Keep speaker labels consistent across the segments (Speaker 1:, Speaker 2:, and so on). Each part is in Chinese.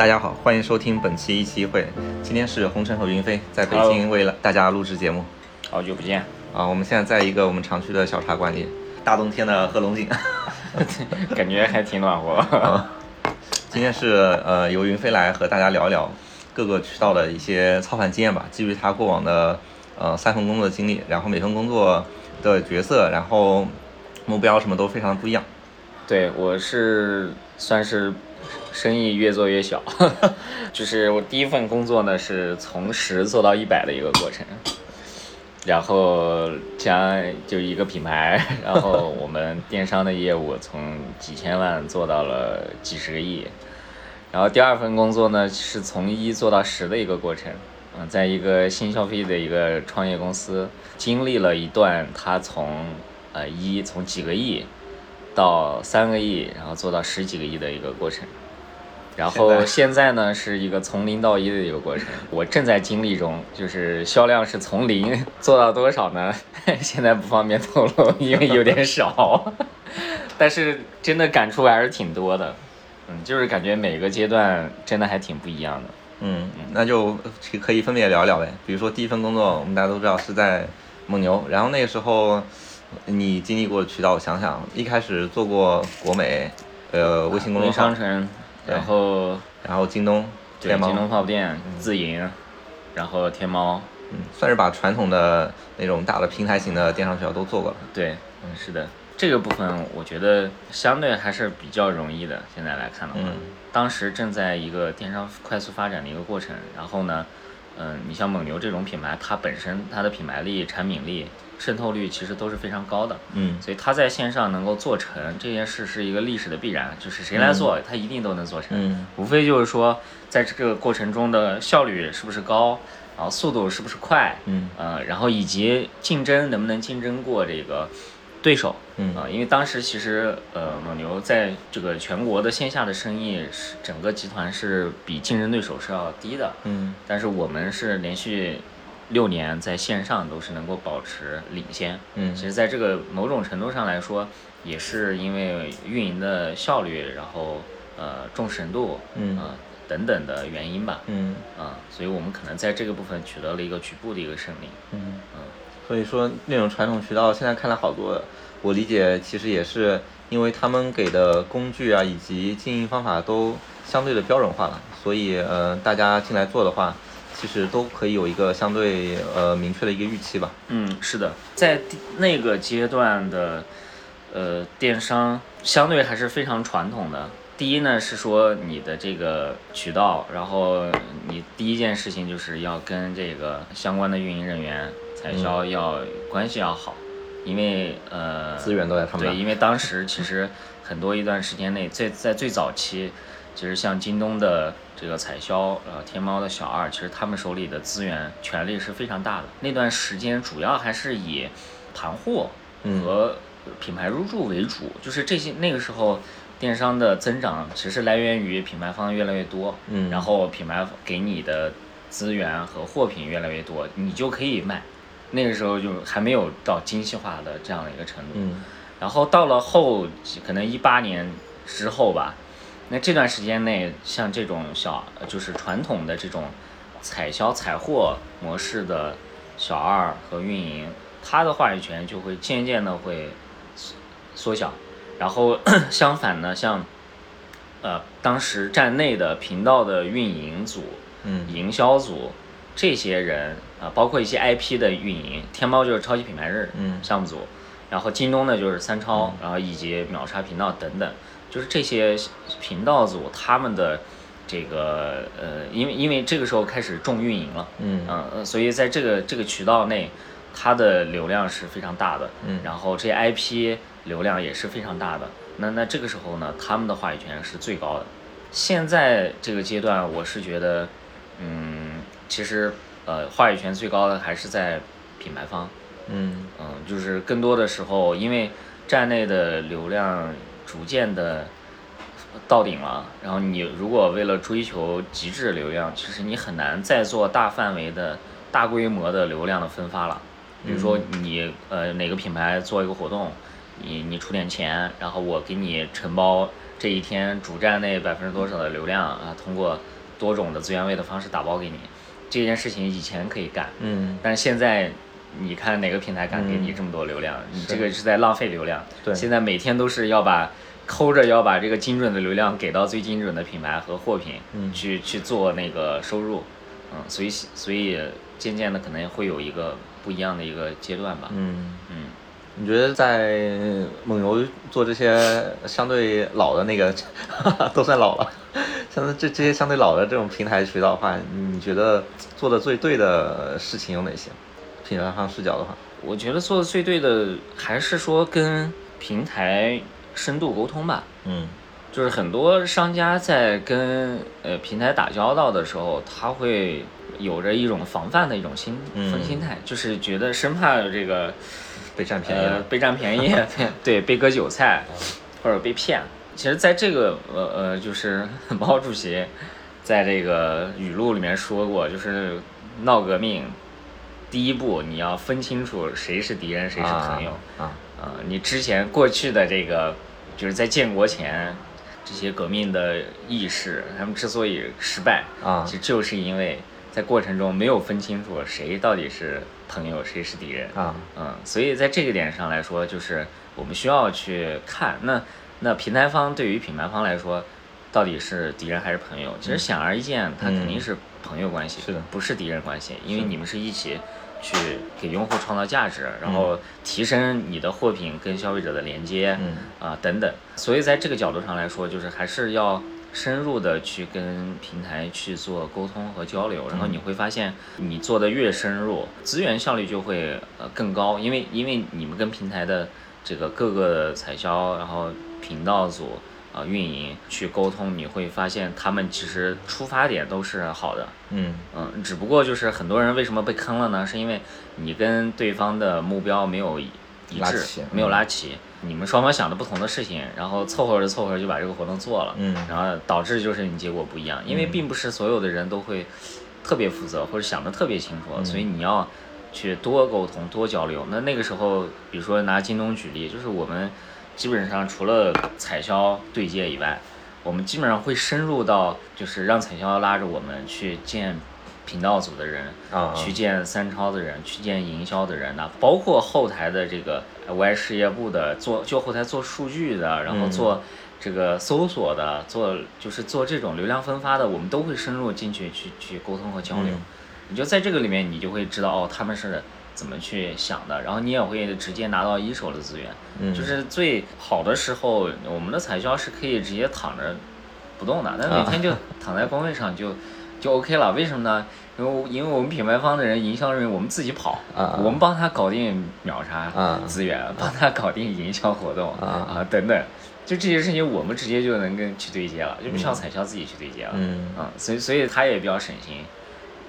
Speaker 1: 大家好，欢迎收听本期一期一会。今天是红尘和云飞在北京为了大家录制节目。
Speaker 2: 好久不见
Speaker 1: 啊！我们现在在一个我们常去的小茶馆里，大冬天的喝龙井，
Speaker 2: 感觉还挺暖和。
Speaker 1: 今天是呃由云飞来和大家聊一聊各个渠道的一些操盘经验吧，基于他过往的呃三份工作的经历，然后每份工作的角色，然后目标什么都非常的不一样。
Speaker 2: 对，我是算是。生意越做越小，就是我第一份工作呢，是从十做到一百的一个过程，然后将就一个品牌，然后我们电商的业务从几千万做到了几十个亿，然后第二份工作呢，是从一做到十的一个过程，嗯，在一个新消费的一个创业公司，经历了一段它从呃一从几个亿到三个亿，然后做到十几个亿的一个过程。然后现在呢是一个从零到一的一个过程，我正在经历中，就是销量是从零 做到多少呢？现在不方便透露，因为有点少，但是真的感触还是挺多的，嗯，就是感觉每个阶段真的还挺不一样的，
Speaker 1: 嗯，那就可以分别聊聊呗。比如说第一份工作，我们大家都知道是在蒙牛，然后那个时候你经历过渠道，我想想，一开始做过国美，呃，微信公众
Speaker 2: 号。然后，
Speaker 1: 然后京东，
Speaker 2: 对，京东泡泡店、自营，然后天猫，
Speaker 1: 嗯，算是把传统的那种大的平台型的电商渠道都做过了。
Speaker 2: 对，嗯，是的，这个部分我觉得相对还是比较容易的。现在来看的话，当时正在一个电商快速发展的一个过程。然后呢，嗯，你像蒙牛这种品牌，它本身它的品牌力、产品力。渗透率其实都是非常高的，
Speaker 1: 嗯，
Speaker 2: 所以它在线上能够做成这件事是一个历史的必然，就是谁来做，它一定都能做成，
Speaker 1: 嗯，
Speaker 2: 无非就是说在这个过程中的效率是不是高，然后速度是不是快，
Speaker 1: 嗯，
Speaker 2: 呃，然后以及竞争能不能竞争过这个对手，
Speaker 1: 嗯，
Speaker 2: 啊，因为当时其实呃蒙牛在这个全国的线下的生意是整个集团是比竞争对手是要低的，
Speaker 1: 嗯，
Speaker 2: 但是我们是连续。六年在线上都是能够保持领先，
Speaker 1: 嗯，
Speaker 2: 其实在这个某种程度上来说，也是因为运营的效率，然后呃重视程度，
Speaker 1: 嗯。
Speaker 2: 啊等等的原因吧，
Speaker 1: 嗯。
Speaker 2: 啊，所以我们可能在这个部分取得了一个局部的一个胜利，
Speaker 1: 嗯。嗯，所以说那种传统渠道现在看来好多，我理解其实也是因为他们给的工具啊以及经营方法都相对的标准化了，所以呃大家进来做的话。其实都可以有一个相对呃明确的一个预期吧。
Speaker 2: 嗯，是的，在那个阶段的呃电商相对还是非常传统的。第一呢是说你的这个渠道，然后你第一件事情就是要跟这个相关的运营人员、采销要关系要好，因为呃
Speaker 1: 资源都在他们
Speaker 2: 对，因为当时其实很多一段时间内，在在最早期。其实像京东的这个采销，呃，天猫的小二，其实他们手里的资源权力是非常大的。那段时间主要还是以盘货和品牌入驻为主，就是这些。那个时候电商的增长其实来源于品牌方越来越多，
Speaker 1: 嗯，
Speaker 2: 然后品牌给你的资源和货品越来越多，你就可以卖。那个时候就还没有到精细化的这样的一个程度，
Speaker 1: 嗯，
Speaker 2: 然后到了后可能一八年之后吧。那这段时间内，像这种小就是传统的这种采销采货模式的小二和运营，他的话语权就会渐渐的会缩小。然后 相反呢，像呃当时站内的频道的运营组、
Speaker 1: 嗯，
Speaker 2: 营销组这些人啊，包括一些 IP 的运营，天猫就是超级品牌日项目组，然后京东呢就是三超，然后以及秒杀频道等等。就是这些频道组，他们的这个呃，因为因为这个时候开始重运营了，
Speaker 1: 嗯。
Speaker 2: 嗯，所以在这个这个渠道内，它的流量是非常大的，
Speaker 1: 嗯，
Speaker 2: 然后这些 IP 流量也是非常大的，那那这个时候呢，他们的话语权是最高的。现在这个阶段，我是觉得，嗯，其实呃，话语权最高的还是在品牌方，
Speaker 1: 嗯
Speaker 2: 嗯，就是更多的时候，因为站内的流量。逐渐的到顶了，然后你如果为了追求极致流量，其实你很难再做大范围的大规模的流量的分发了。比如说你呃哪个品牌做一个活动，你你出点钱，然后我给你承包这一天主站内百分之多少的流量啊，通过多种的资源位的方式打包给你。这件事情以前可以干，
Speaker 1: 嗯，
Speaker 2: 但是现在你看哪个平台敢给你这么多流量？你这个是在浪费流量。
Speaker 1: 对
Speaker 2: 现在每天都是要把抠着要把这个精准的流量给到最精准的品牌和货品，
Speaker 1: 嗯
Speaker 2: 去去做那个收入，嗯，所以所以渐渐的可能会有一个不一样的一个阶段吧。
Speaker 1: 嗯，
Speaker 2: 嗯，
Speaker 1: 你觉得在蒙牛做这些相对老的那个，都算老了，像这这些相对老的这种平台渠道的话，你觉得做的最对的事情有哪些？品牌方视角的话，
Speaker 2: 我觉得做的最对的还是说跟平台深度沟通吧。
Speaker 1: 嗯
Speaker 2: 就是很多商家在跟呃平台打交道的时候，他会有着一种防范的一种心
Speaker 1: 嗯
Speaker 2: 心态，就是觉得生怕这个
Speaker 1: 被占便宜了，
Speaker 2: 呃被占便宜，对被割韭菜或者被骗。其实，在这个呃呃，就是 毛主席在这个语录里面说过，就是闹革命，第一步你要分清楚谁是敌人，谁是朋友。
Speaker 1: 啊
Speaker 2: 啊，你之前过去的这个，就是在建国前这些革命的意识，他们之所以失败，
Speaker 1: 啊
Speaker 2: 其实就是因为在过程中没有分清楚谁到底是朋友，谁是敌人。
Speaker 1: 啊。
Speaker 2: 嗯，所以在这个点上来说，就是我们需要去看，那那平台方对于品牌方来说，到底是敌人还是朋友？其实显而易见，它肯定是朋友关系，
Speaker 1: 是的。
Speaker 2: 不是敌人关系，因为你们是一起去给用户创造价值，然后提升你的货品跟消费者的连接，
Speaker 1: 嗯。
Speaker 2: 啊等等。所以在这个角度上来说，就是还是要深入的去跟平台去做沟通和交流，然后你会发现，你做的越深入，资源效率就会呃更高，因为因为你们跟平台的这个各个的采销，然后频道组。啊，运营去沟通，你会发现他们其实出发点都是好的，
Speaker 1: 嗯
Speaker 2: 嗯，只不过就是很多人为什么被坑了呢？是因为你跟对方的目标没有一一致，没有拉齐，你们双方想的不同的事情，然后凑合着凑合着就把这个活动做了，
Speaker 1: 嗯
Speaker 2: 然后导致就是你结果不一样，因为并不是所有的人都会特别负责或者想的特别清楚，所以你要去多沟通、多交流。那那个时候，比如说拿京东举例，就是我们基本上除了采销对接以外，我们基本上会深入到就是让采销拉着我们去见频道组的人，
Speaker 1: 啊
Speaker 2: 去见三超的人，去见营销的人呐，包括后台的这个 Y 事业部的做，就后台做数据的，然后
Speaker 1: 嗯
Speaker 2: 做这个搜索的，做就是做这种流量分发的，我们都会深入进去去去沟通和交流。
Speaker 1: 嗯
Speaker 2: 你就在这个里面，你就会知道哦，他们是怎么去想的，然后你也会直接拿到一手的资源。
Speaker 1: 嗯
Speaker 2: 就是最好的时候，我们的采销是可以直接躺着不动的，但每天就躺在工位上就就 OK 了。为什么呢？因为因为我们品牌方的人、营销人员，我们自己跑，
Speaker 1: 啊
Speaker 2: 我们帮他搞定秒杀
Speaker 1: 啊
Speaker 2: 资源，帮他搞定营销活动
Speaker 1: 啊
Speaker 2: 等等，就这些事情我们直接就能跟去对接了，就不需要采销自己去对接了。
Speaker 1: 嗯
Speaker 2: 啊，所以所以他也比较省心，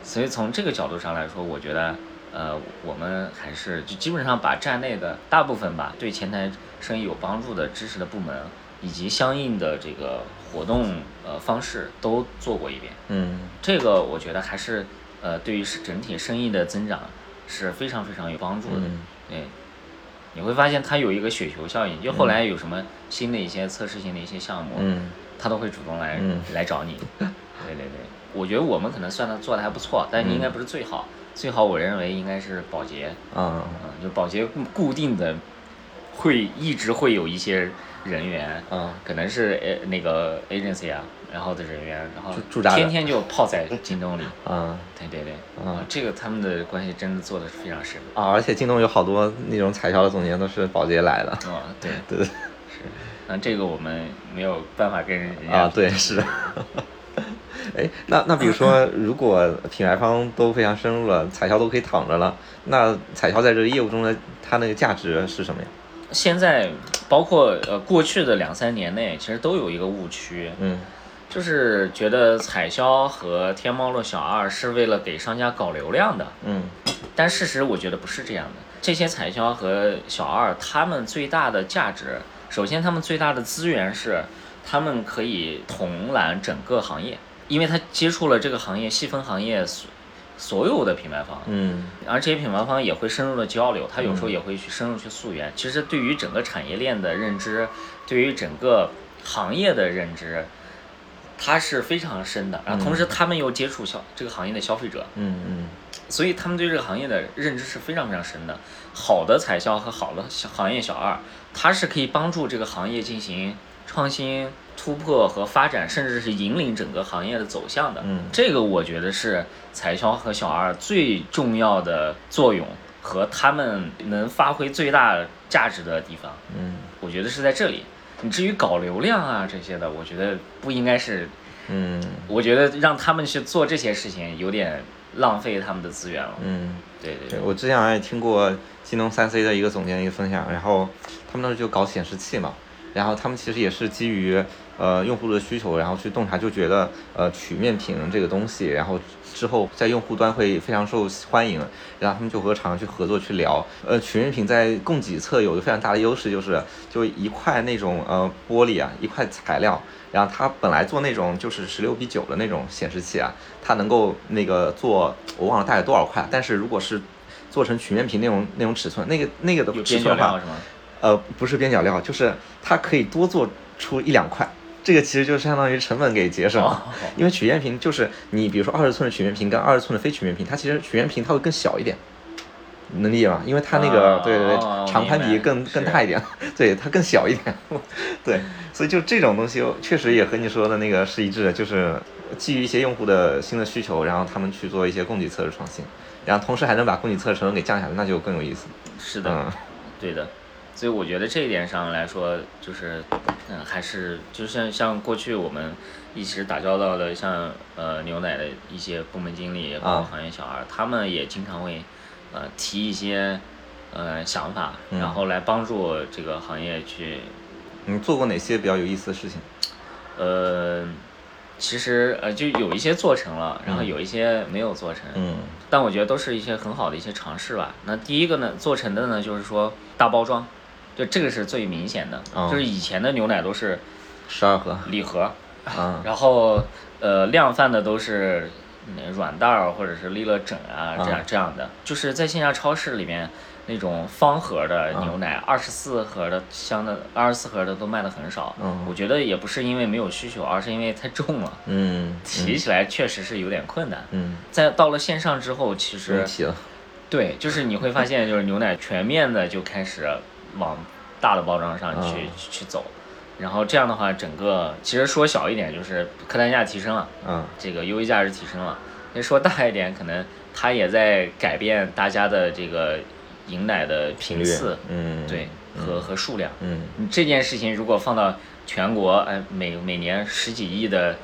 Speaker 2: 所以从这个角度上来说，我觉得，呃，我们还是就基本上把站内的大部分吧，对前台生意有帮助的知识的部门，以及相应的这个活动呃方式都做过一遍。
Speaker 1: 嗯
Speaker 2: 这个我觉得还是呃对于是整体生意的增长是非常非常有帮助的。
Speaker 1: 嗯
Speaker 2: 对，你会发现它有一个雪球效应，就后来有什么新的一些测试性的一些项目，
Speaker 1: 嗯
Speaker 2: 他都会主动来、
Speaker 1: 嗯
Speaker 2: 来找你。对对对，我觉得我们可能算的做的还不错，但应该不是最好。最好我认为应该是保洁，就保洁固固定的会一直会有一些人员，
Speaker 1: 嗯
Speaker 2: 可能是呃那个 agency 啊，然后的人员，然后
Speaker 1: 驻驻扎
Speaker 2: 天天就泡在京东里。
Speaker 1: 嗯
Speaker 2: 对对对，
Speaker 1: 啊
Speaker 2: 啊，这个他们的关系真的做的是非常深。
Speaker 1: 啊！而且京东有好多那种彩销的总监都是保洁来的，
Speaker 2: 哦，对，
Speaker 1: 对
Speaker 2: 是，那这个我们没有办法跟人家
Speaker 1: 啊，对是。哎，那那比如说，如果品牌方都非常深入了，彩销都可以躺着了，那彩销在这个业务中的它那个价值是什么呀？
Speaker 2: 现在包括呃过去的两三年内，其实都有一个误区，
Speaker 1: 嗯。
Speaker 2: 就是觉得彩销和天猫的小二是为了给商家搞流量的，
Speaker 1: 嗯。
Speaker 2: 但事实我觉得不是这样的。这些彩销和小二，他们最大的价值，首先他们最大的资源是，他们可以统揽整个行业，因为他接触了这个行业细分行业所所有的品牌方，
Speaker 1: 嗯
Speaker 2: 而这些品牌方也会深入的交流，他有时候也会去深入去溯源。其实对于整个产业链的认知，对于整个行业的认知，它是非常深的。然后同时他们又接触消这个行业的消费者，
Speaker 1: 嗯嗯
Speaker 2: 所以他们对这个行业的认知是非常非常深的。好的采销和好的行业小二，它是可以帮助这个行业进行创新、突破和发展，甚至是引领整个行业的走向的。
Speaker 1: 嗯
Speaker 2: 这个我觉得是彩销和小二最重要的作用和他们能发挥最大价值的地方。
Speaker 1: 嗯
Speaker 2: 我觉得是在这里。你至于搞流量啊这些的，我觉得不应该是，
Speaker 1: 嗯
Speaker 2: 我觉得让他们去做这些事情有点浪费他们的资源了。
Speaker 1: 嗯。
Speaker 2: 对对
Speaker 1: 对，我之前好像也听过京东三 C 的一个总监一个分享，然后他们当时就搞显示器嘛，然后他们其实也是基于呃用户的需求，然后去洞察，就觉得呃曲面屏这个东西，然后之后在用户端会非常受欢迎，然后他们就和厂商去合作去聊，呃曲面屏在供给侧有一个非常大的优势，就是就一块那种呃玻璃啊，一块材料。然后它本来做那种就是十六比九的那种显示器啊，它能够那个做我忘了大概多少块，但是如果是做成曲面屏那种那种尺寸，那个那个的尺寸的话
Speaker 2: 边角料，
Speaker 1: 呃，不是边角料，就是它可以多做出一两块。这个其实就相当于成本给节省因为曲面屏就是你比如说二十寸的曲面屏跟二十寸的非曲面屏，它其实曲面屏它会更小一点，能理解吗？因为它那个、
Speaker 2: 哦
Speaker 1: 对对对
Speaker 2: 哦
Speaker 1: 长宽比更更大一点，对它更小一点，对，所以就这种东西确实也和你说的那个是一致的，就是基于一些用户的新的需求，然后他们去做一些供给侧的创新，然后同时还能把供给侧的成本给降下来，那就更有意思。
Speaker 2: 是的，
Speaker 1: 嗯
Speaker 2: 对的。所以我觉得这一点上来说，就是，嗯，还是就像像过去我们一直打交道的，像呃牛奶的一些部门经理，包括
Speaker 1: 啊
Speaker 2: 行业小二，他们也经常会呃提一些呃想法，
Speaker 1: 嗯
Speaker 2: 然后来帮助这个行业去
Speaker 1: 你做过哪些比较有意思的事情？
Speaker 2: 呃，其实呃就有一些做成了，然后有一些没有做成，
Speaker 1: 嗯
Speaker 2: 但我觉得都是一些很好的一些尝试吧。那第一个呢，做成的呢就是说大包装，就这个是最明显的，
Speaker 1: 哦
Speaker 2: 就是以前的牛奶都是
Speaker 1: 十二盒，
Speaker 2: 礼盒，
Speaker 1: 啊
Speaker 2: 然后呃量贩的都是嗯软袋儿或者是利乐枕啊这样、
Speaker 1: 啊
Speaker 2: 这样的，就是在线下超市里面。那种方盒的牛奶，二十四盒的箱的，二十四盒的都卖的很少。
Speaker 1: 嗯
Speaker 2: 我觉得也不是因为没有需求，而是因为太重了，
Speaker 1: 嗯
Speaker 2: 提起来确实是有点困难。
Speaker 1: 嗯，
Speaker 2: 在到了线上之后，其
Speaker 1: 不
Speaker 2: 实对，就是你会发现，就是牛奶全面的就开始往大的包装上去、
Speaker 1: 嗯。
Speaker 2: 去走，然后这样的话，整个其实说小一点就是客单价提升了，
Speaker 1: 嗯。
Speaker 2: 这个优惠价值提升了；那说大一点，可能它也在改变大家的这个饮奶的
Speaker 1: 频
Speaker 2: 次，，
Speaker 1: 嗯。
Speaker 2: 对和和数量。
Speaker 1: 嗯。
Speaker 2: 这件事情如果放到全国，哎，每每年十几亿的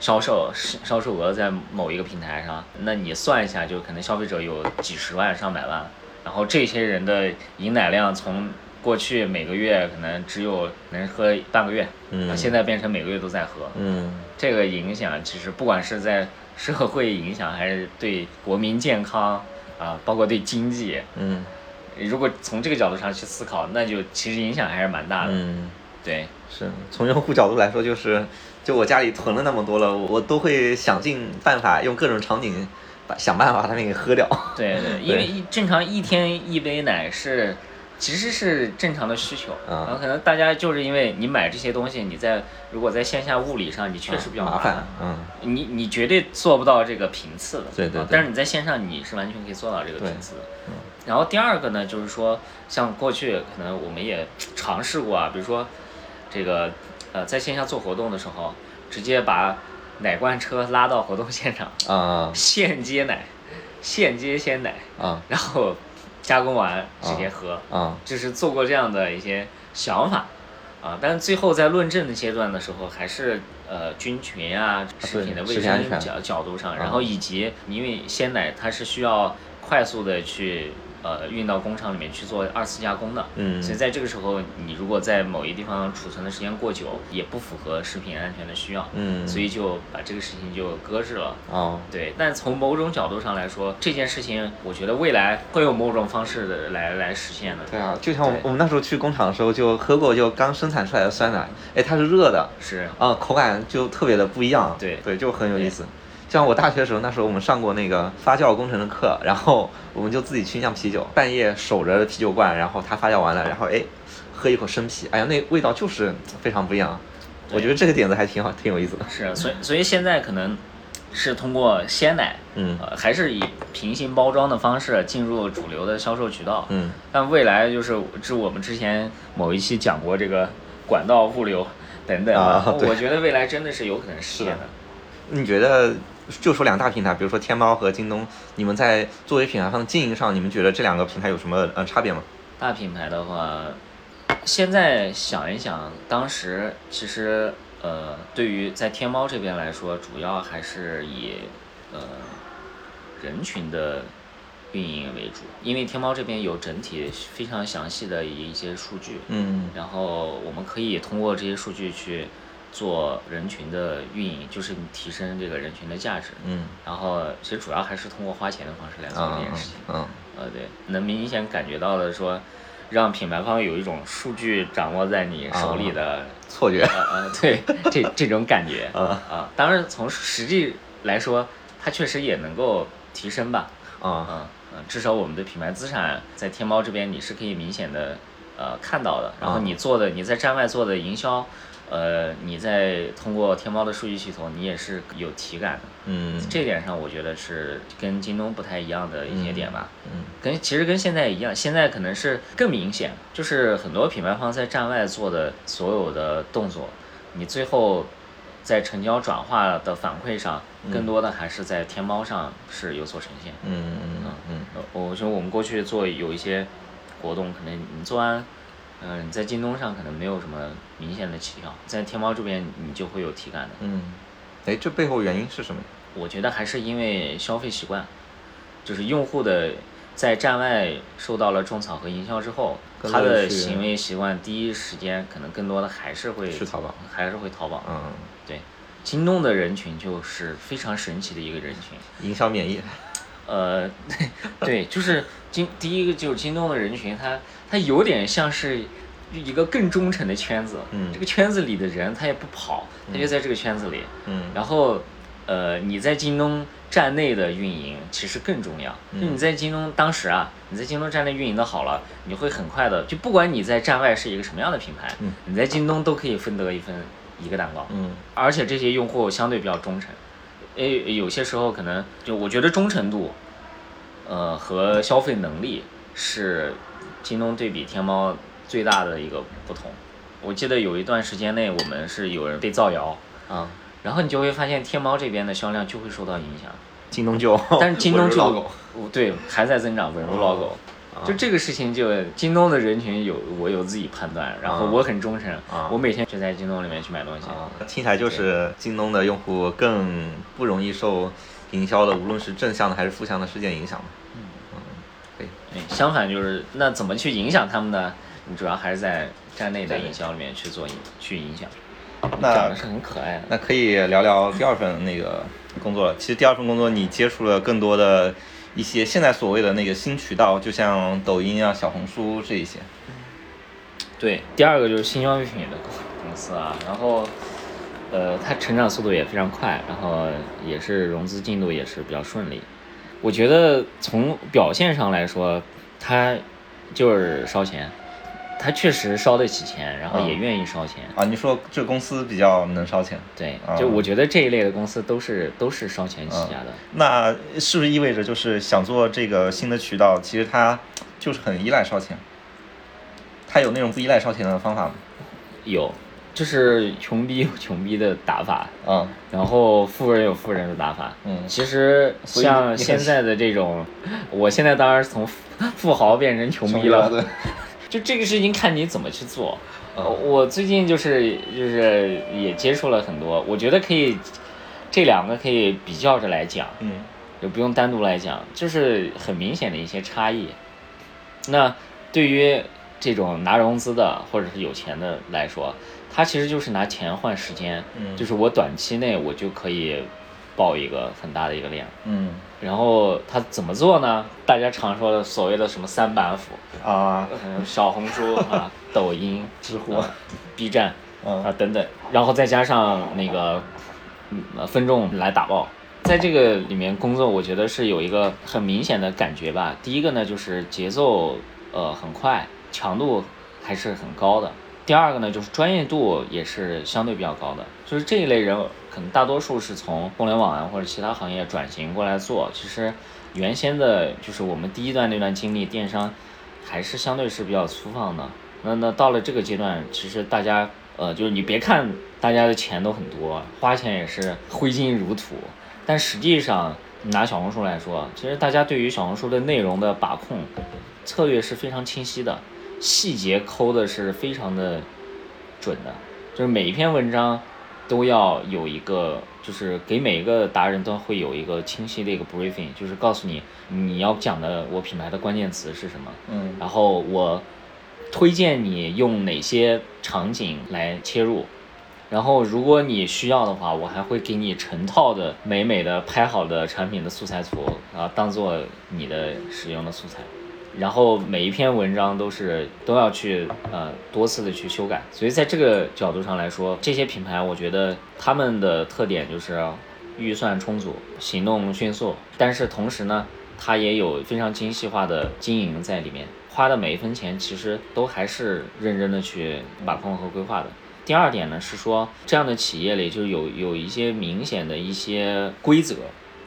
Speaker 2: 销售销销售额在某一个平台上，那你算一下，就可能消费者有几十万、上百万，然后这些人的饮奶量从过去每个月可能只有能喝半个月，
Speaker 1: 嗯。
Speaker 2: 现在变成每个月都在喝，
Speaker 1: 嗯。
Speaker 2: 这个影响其实不管是在社会影响，还是对国民健康啊，包括对经济，
Speaker 1: 嗯。
Speaker 2: 如果从这个角度上去思考，那就其实影响还是蛮大的。
Speaker 1: 嗯，
Speaker 2: 对，
Speaker 1: 是从用户角度来说，就是就我家里囤了那么多了，我都会想尽办法用各种场景把想办法把它们给喝掉。
Speaker 2: 对对，因为一正常一天一杯奶是，其实是正常的需求。
Speaker 1: 嗯
Speaker 2: 然后可能大家就是因为你买这些东西，你在如果在线下物理上，你确实比较
Speaker 1: 麻
Speaker 2: 烦。。
Speaker 1: 嗯
Speaker 2: 你你绝对做不到这个频次的，
Speaker 1: 对对
Speaker 2: 但是你在线上你是完全可以做到这个频次的。然后第二个呢，就是说，像过去可能我们也尝试过啊，比如说这个呃，在线下做活动的时候，直接把奶罐车拉到活动现场，
Speaker 1: 啊
Speaker 2: 现接奶，现接鲜奶，
Speaker 1: 啊
Speaker 2: 然后加工完直接喝，
Speaker 1: 啊。
Speaker 2: 就是做过这样的一些想法。啊，但是最后在论证的阶段的时候，还是呃菌群啊、食品的卫生角角度上，
Speaker 1: 啊。
Speaker 2: 然后以及因为鲜奶它是需要快速的去呃运到工厂里面去做二次加工的，
Speaker 1: 嗯
Speaker 2: 所以在这个时候，你如果在某一地方储存的时间过久，也不符合食品安全的需要，
Speaker 1: 嗯，
Speaker 2: 所以就把这个事情就搁置了。
Speaker 1: 哦
Speaker 2: 对，但从某种角度上来说，这件事情，我觉得未来会有某种方式的来来实现的。
Speaker 1: 对啊，就像我
Speaker 2: 对
Speaker 1: 我们那时候去工厂的时候，就喝过就刚生产出来的酸奶，哎，它是热的，
Speaker 2: 是，
Speaker 1: 啊，口感就特别的不一样，
Speaker 2: 对
Speaker 1: 对，就很有意思。像我大学的时候，那时候我们上过那个发酵工程的课，然后我们就自己去酿啤酒，半夜守着啤酒罐，然后它发酵完了，然后哎，喝一口生啤，哎呀，那味道就是非常不一样。我觉得这个点子还挺好，挺有意思的。
Speaker 2: 是，所以所以现在可能是通过鲜奶，
Speaker 1: 嗯
Speaker 2: 呃，还是以平行包装的方式进入主流的销售渠道。
Speaker 1: 嗯，
Speaker 2: 但未来就是，是我们之前某一期讲过这个管道物流等等
Speaker 1: 啊对
Speaker 2: 我觉得未来真的是有可能实现
Speaker 1: 的你觉得就说两大平台，比如说天猫和京东，你们在作为品牌方经营上，你们觉得这两个平台有什么呃差别吗？
Speaker 2: 大品牌的话，现在想一想，当时其实呃，对于在天猫这边来说，主要还是以呃人群的运营为主，因为天猫这边有整体非常详细的一些数据，
Speaker 1: 嗯
Speaker 2: 然后我们可以通过这些数据去做人群的运营，就是提升这个人群的价值。
Speaker 1: 嗯
Speaker 2: 然后其实主要还是通过花钱的方式来做
Speaker 1: 啊
Speaker 2: 这件事情。
Speaker 1: 嗯
Speaker 2: 呃，对，能明显感觉到的说，让品牌方有一种数据掌握在你手里的，
Speaker 1: 错觉
Speaker 2: 呃呃，对，这这种感觉
Speaker 1: 啊
Speaker 2: 啊。当然，从实际来说，它确实也能够提升吧。
Speaker 1: 啊
Speaker 2: 嗯嗯，至少我们的品牌资产在天猫这边你是可以明显的呃看到的。然后
Speaker 1: 啊
Speaker 2: 你做的你在站外做的营销，呃，你在通过天猫的数据系统，你也是有体感的。
Speaker 1: 嗯
Speaker 2: 这点上我觉得是跟京东不太一样的一些点吧。
Speaker 1: 嗯
Speaker 2: 跟其实跟现在一样，现在可能是更明显，就是很多品牌方在站外做的所有的动作，你最后在成交转化的反馈上，更多的还是在天猫上是有所呈现。
Speaker 1: 嗯嗯嗯
Speaker 2: 嗯我觉得我们过去做有一些活动，可能你做完，嗯、你在京东上可能没有什么明显的起跳，在天猫这边你就会有体感的。
Speaker 1: 嗯，哎，这背后原因是什么？
Speaker 2: 我觉得还是因为消费习惯，就是用户的在站外受到了种草和营销之后，他
Speaker 1: 的
Speaker 2: 行为习惯第一时间可能更多的还是会
Speaker 1: 去淘宝，
Speaker 2: 还是会淘宝。
Speaker 1: 嗯，
Speaker 2: 对，京东的人群就是非常神奇的一个人群。
Speaker 1: 营销免疫，
Speaker 2: 呃，对，就是京第一个就是京东的人群，他他有点像是一个更忠诚的圈子。
Speaker 1: 嗯
Speaker 2: 这个圈子里的人他也不跑，他就在这个圈子里。
Speaker 1: 嗯
Speaker 2: 然后，呃，你在京东站内的运营其实更重要。就
Speaker 1: 嗯
Speaker 2: 你在京东当时啊，你在京东站内运营的好了，你会很快的，就不管你在站外是一个什么样的品牌，
Speaker 1: 嗯
Speaker 2: 你在京东都可以分得一份一个蛋糕。
Speaker 1: 嗯
Speaker 2: 而且这些用户相对比较忠诚，诶，有些时候可能就我觉得忠诚度，呃和消费能力是京东对比天猫最大的一个不同。我记得有一段时间内，我们是有人被造谣，
Speaker 1: 啊，
Speaker 2: 然后你就会发现天猫这边的销量就会受到影响，
Speaker 1: 京东就，
Speaker 2: 但是京东就对还在增长，稳如老狗。
Speaker 1: 啊
Speaker 2: 就这个事情就，京东的人群有我有自己判断，然后
Speaker 1: 啊
Speaker 2: 我很忠诚，
Speaker 1: 啊
Speaker 2: 我每天就在京东里面去买东西。
Speaker 1: 啊，听起来就是京东的用户更不容易受营销的，无论是正向的还是负向的事件影响嘛。
Speaker 2: 相反就是那怎么去影响他们呢？你主要还是在站内的营销里面去做影去影响。
Speaker 1: 那
Speaker 2: 长得是很可爱的。
Speaker 1: 那可以聊聊第二份那个工作了。其实第二份工作你接触了更多的一些现在所谓的那个新渠道，就像抖音啊、小红书这一些。
Speaker 2: 对，第二个就是新消费品的公司啊，然后呃，它成长速度也非常快，然后也是融资进度也是比较顺利。我觉得从表现上来说，他就是烧钱，他确实烧得起钱，然后也
Speaker 1: 嗯
Speaker 2: 愿意烧钱。
Speaker 1: 啊，你说这个公司比较能烧钱，
Speaker 2: 对
Speaker 1: 啊，
Speaker 2: 就我觉得这一类的公司都是都是烧钱起家的。
Speaker 1: 那是不是意味着就是想做这个新的渠道，其实他就是很依赖烧钱？他有那种不依赖烧钱的方法吗？
Speaker 2: 有，就是穷逼有穷逼的打法，
Speaker 1: 嗯，
Speaker 2: 然后富人有富人的打法。
Speaker 1: 嗯
Speaker 2: 其实
Speaker 1: 所以你
Speaker 2: 像现在的这种，我现在当然是从富富豪变成穷逼了。
Speaker 1: 对，
Speaker 2: 就这个事情看你怎么去做。
Speaker 1: 嗯
Speaker 2: 我最近就是就是也接触了很多，我觉得可以这两个可以比较着来讲，
Speaker 1: 嗯
Speaker 2: 就不用单独来讲，就是很明显的一些差异。那对于这种拿融资的或者是有钱的来说，他其实就是拿钱换时间，
Speaker 1: 嗯
Speaker 2: 就是我短期内我就可以爆一个很大的一个量。
Speaker 1: 嗯
Speaker 2: 然后他怎么做呢？大家常说的所谓的什么三板斧，
Speaker 1: 啊，
Speaker 2: 嗯，小红书啊、抖音、
Speaker 1: 知乎
Speaker 2: 啊 B 站
Speaker 1: 嗯
Speaker 2: 啊等等，然后再加上那个分众来打爆，在这个里面工作，我觉得是有一个很明显的感觉吧。第一个呢，就是节奏呃很快，强度还是很高的。第二个呢，就是专业度也是相对比较高的。就是这一类人，可能大多数是从互联网啊或者其他行业转型过来做。其实原先的就是我们第一段那段经历，电商还是相对是比较粗放的。那那到了这个阶段，其实大家呃，就是你别看大家的钱都很多，花钱也是挥金如土，但实际上拿小红书来说，其实大家对于小红书的内容的把控策略是非常清晰的。细节抠的是非常的准的，就是每一篇文章都要有一个，就是给每一个达人都会有一个清晰的一个 briefing，就是告诉你你要讲的我品牌的关键词是什么，
Speaker 1: 嗯，
Speaker 2: 然后我推荐你用哪些场景来切入，然后如果你需要的话，我还会给你成套的美美的拍好的产品的素材图，然后当做你的使用的素材。然后每一篇文章都是都要去呃多次的去修改，所以在这个角度上来说，这些品牌我觉得他们的特点就是预算充足、行动迅速，但是同时呢，它也有非常精细化的经营在里面，花的每一分钱其实都还是认真的去把控和规划的。第二点呢是说，这样的企业里就有有一些明显的一些规则。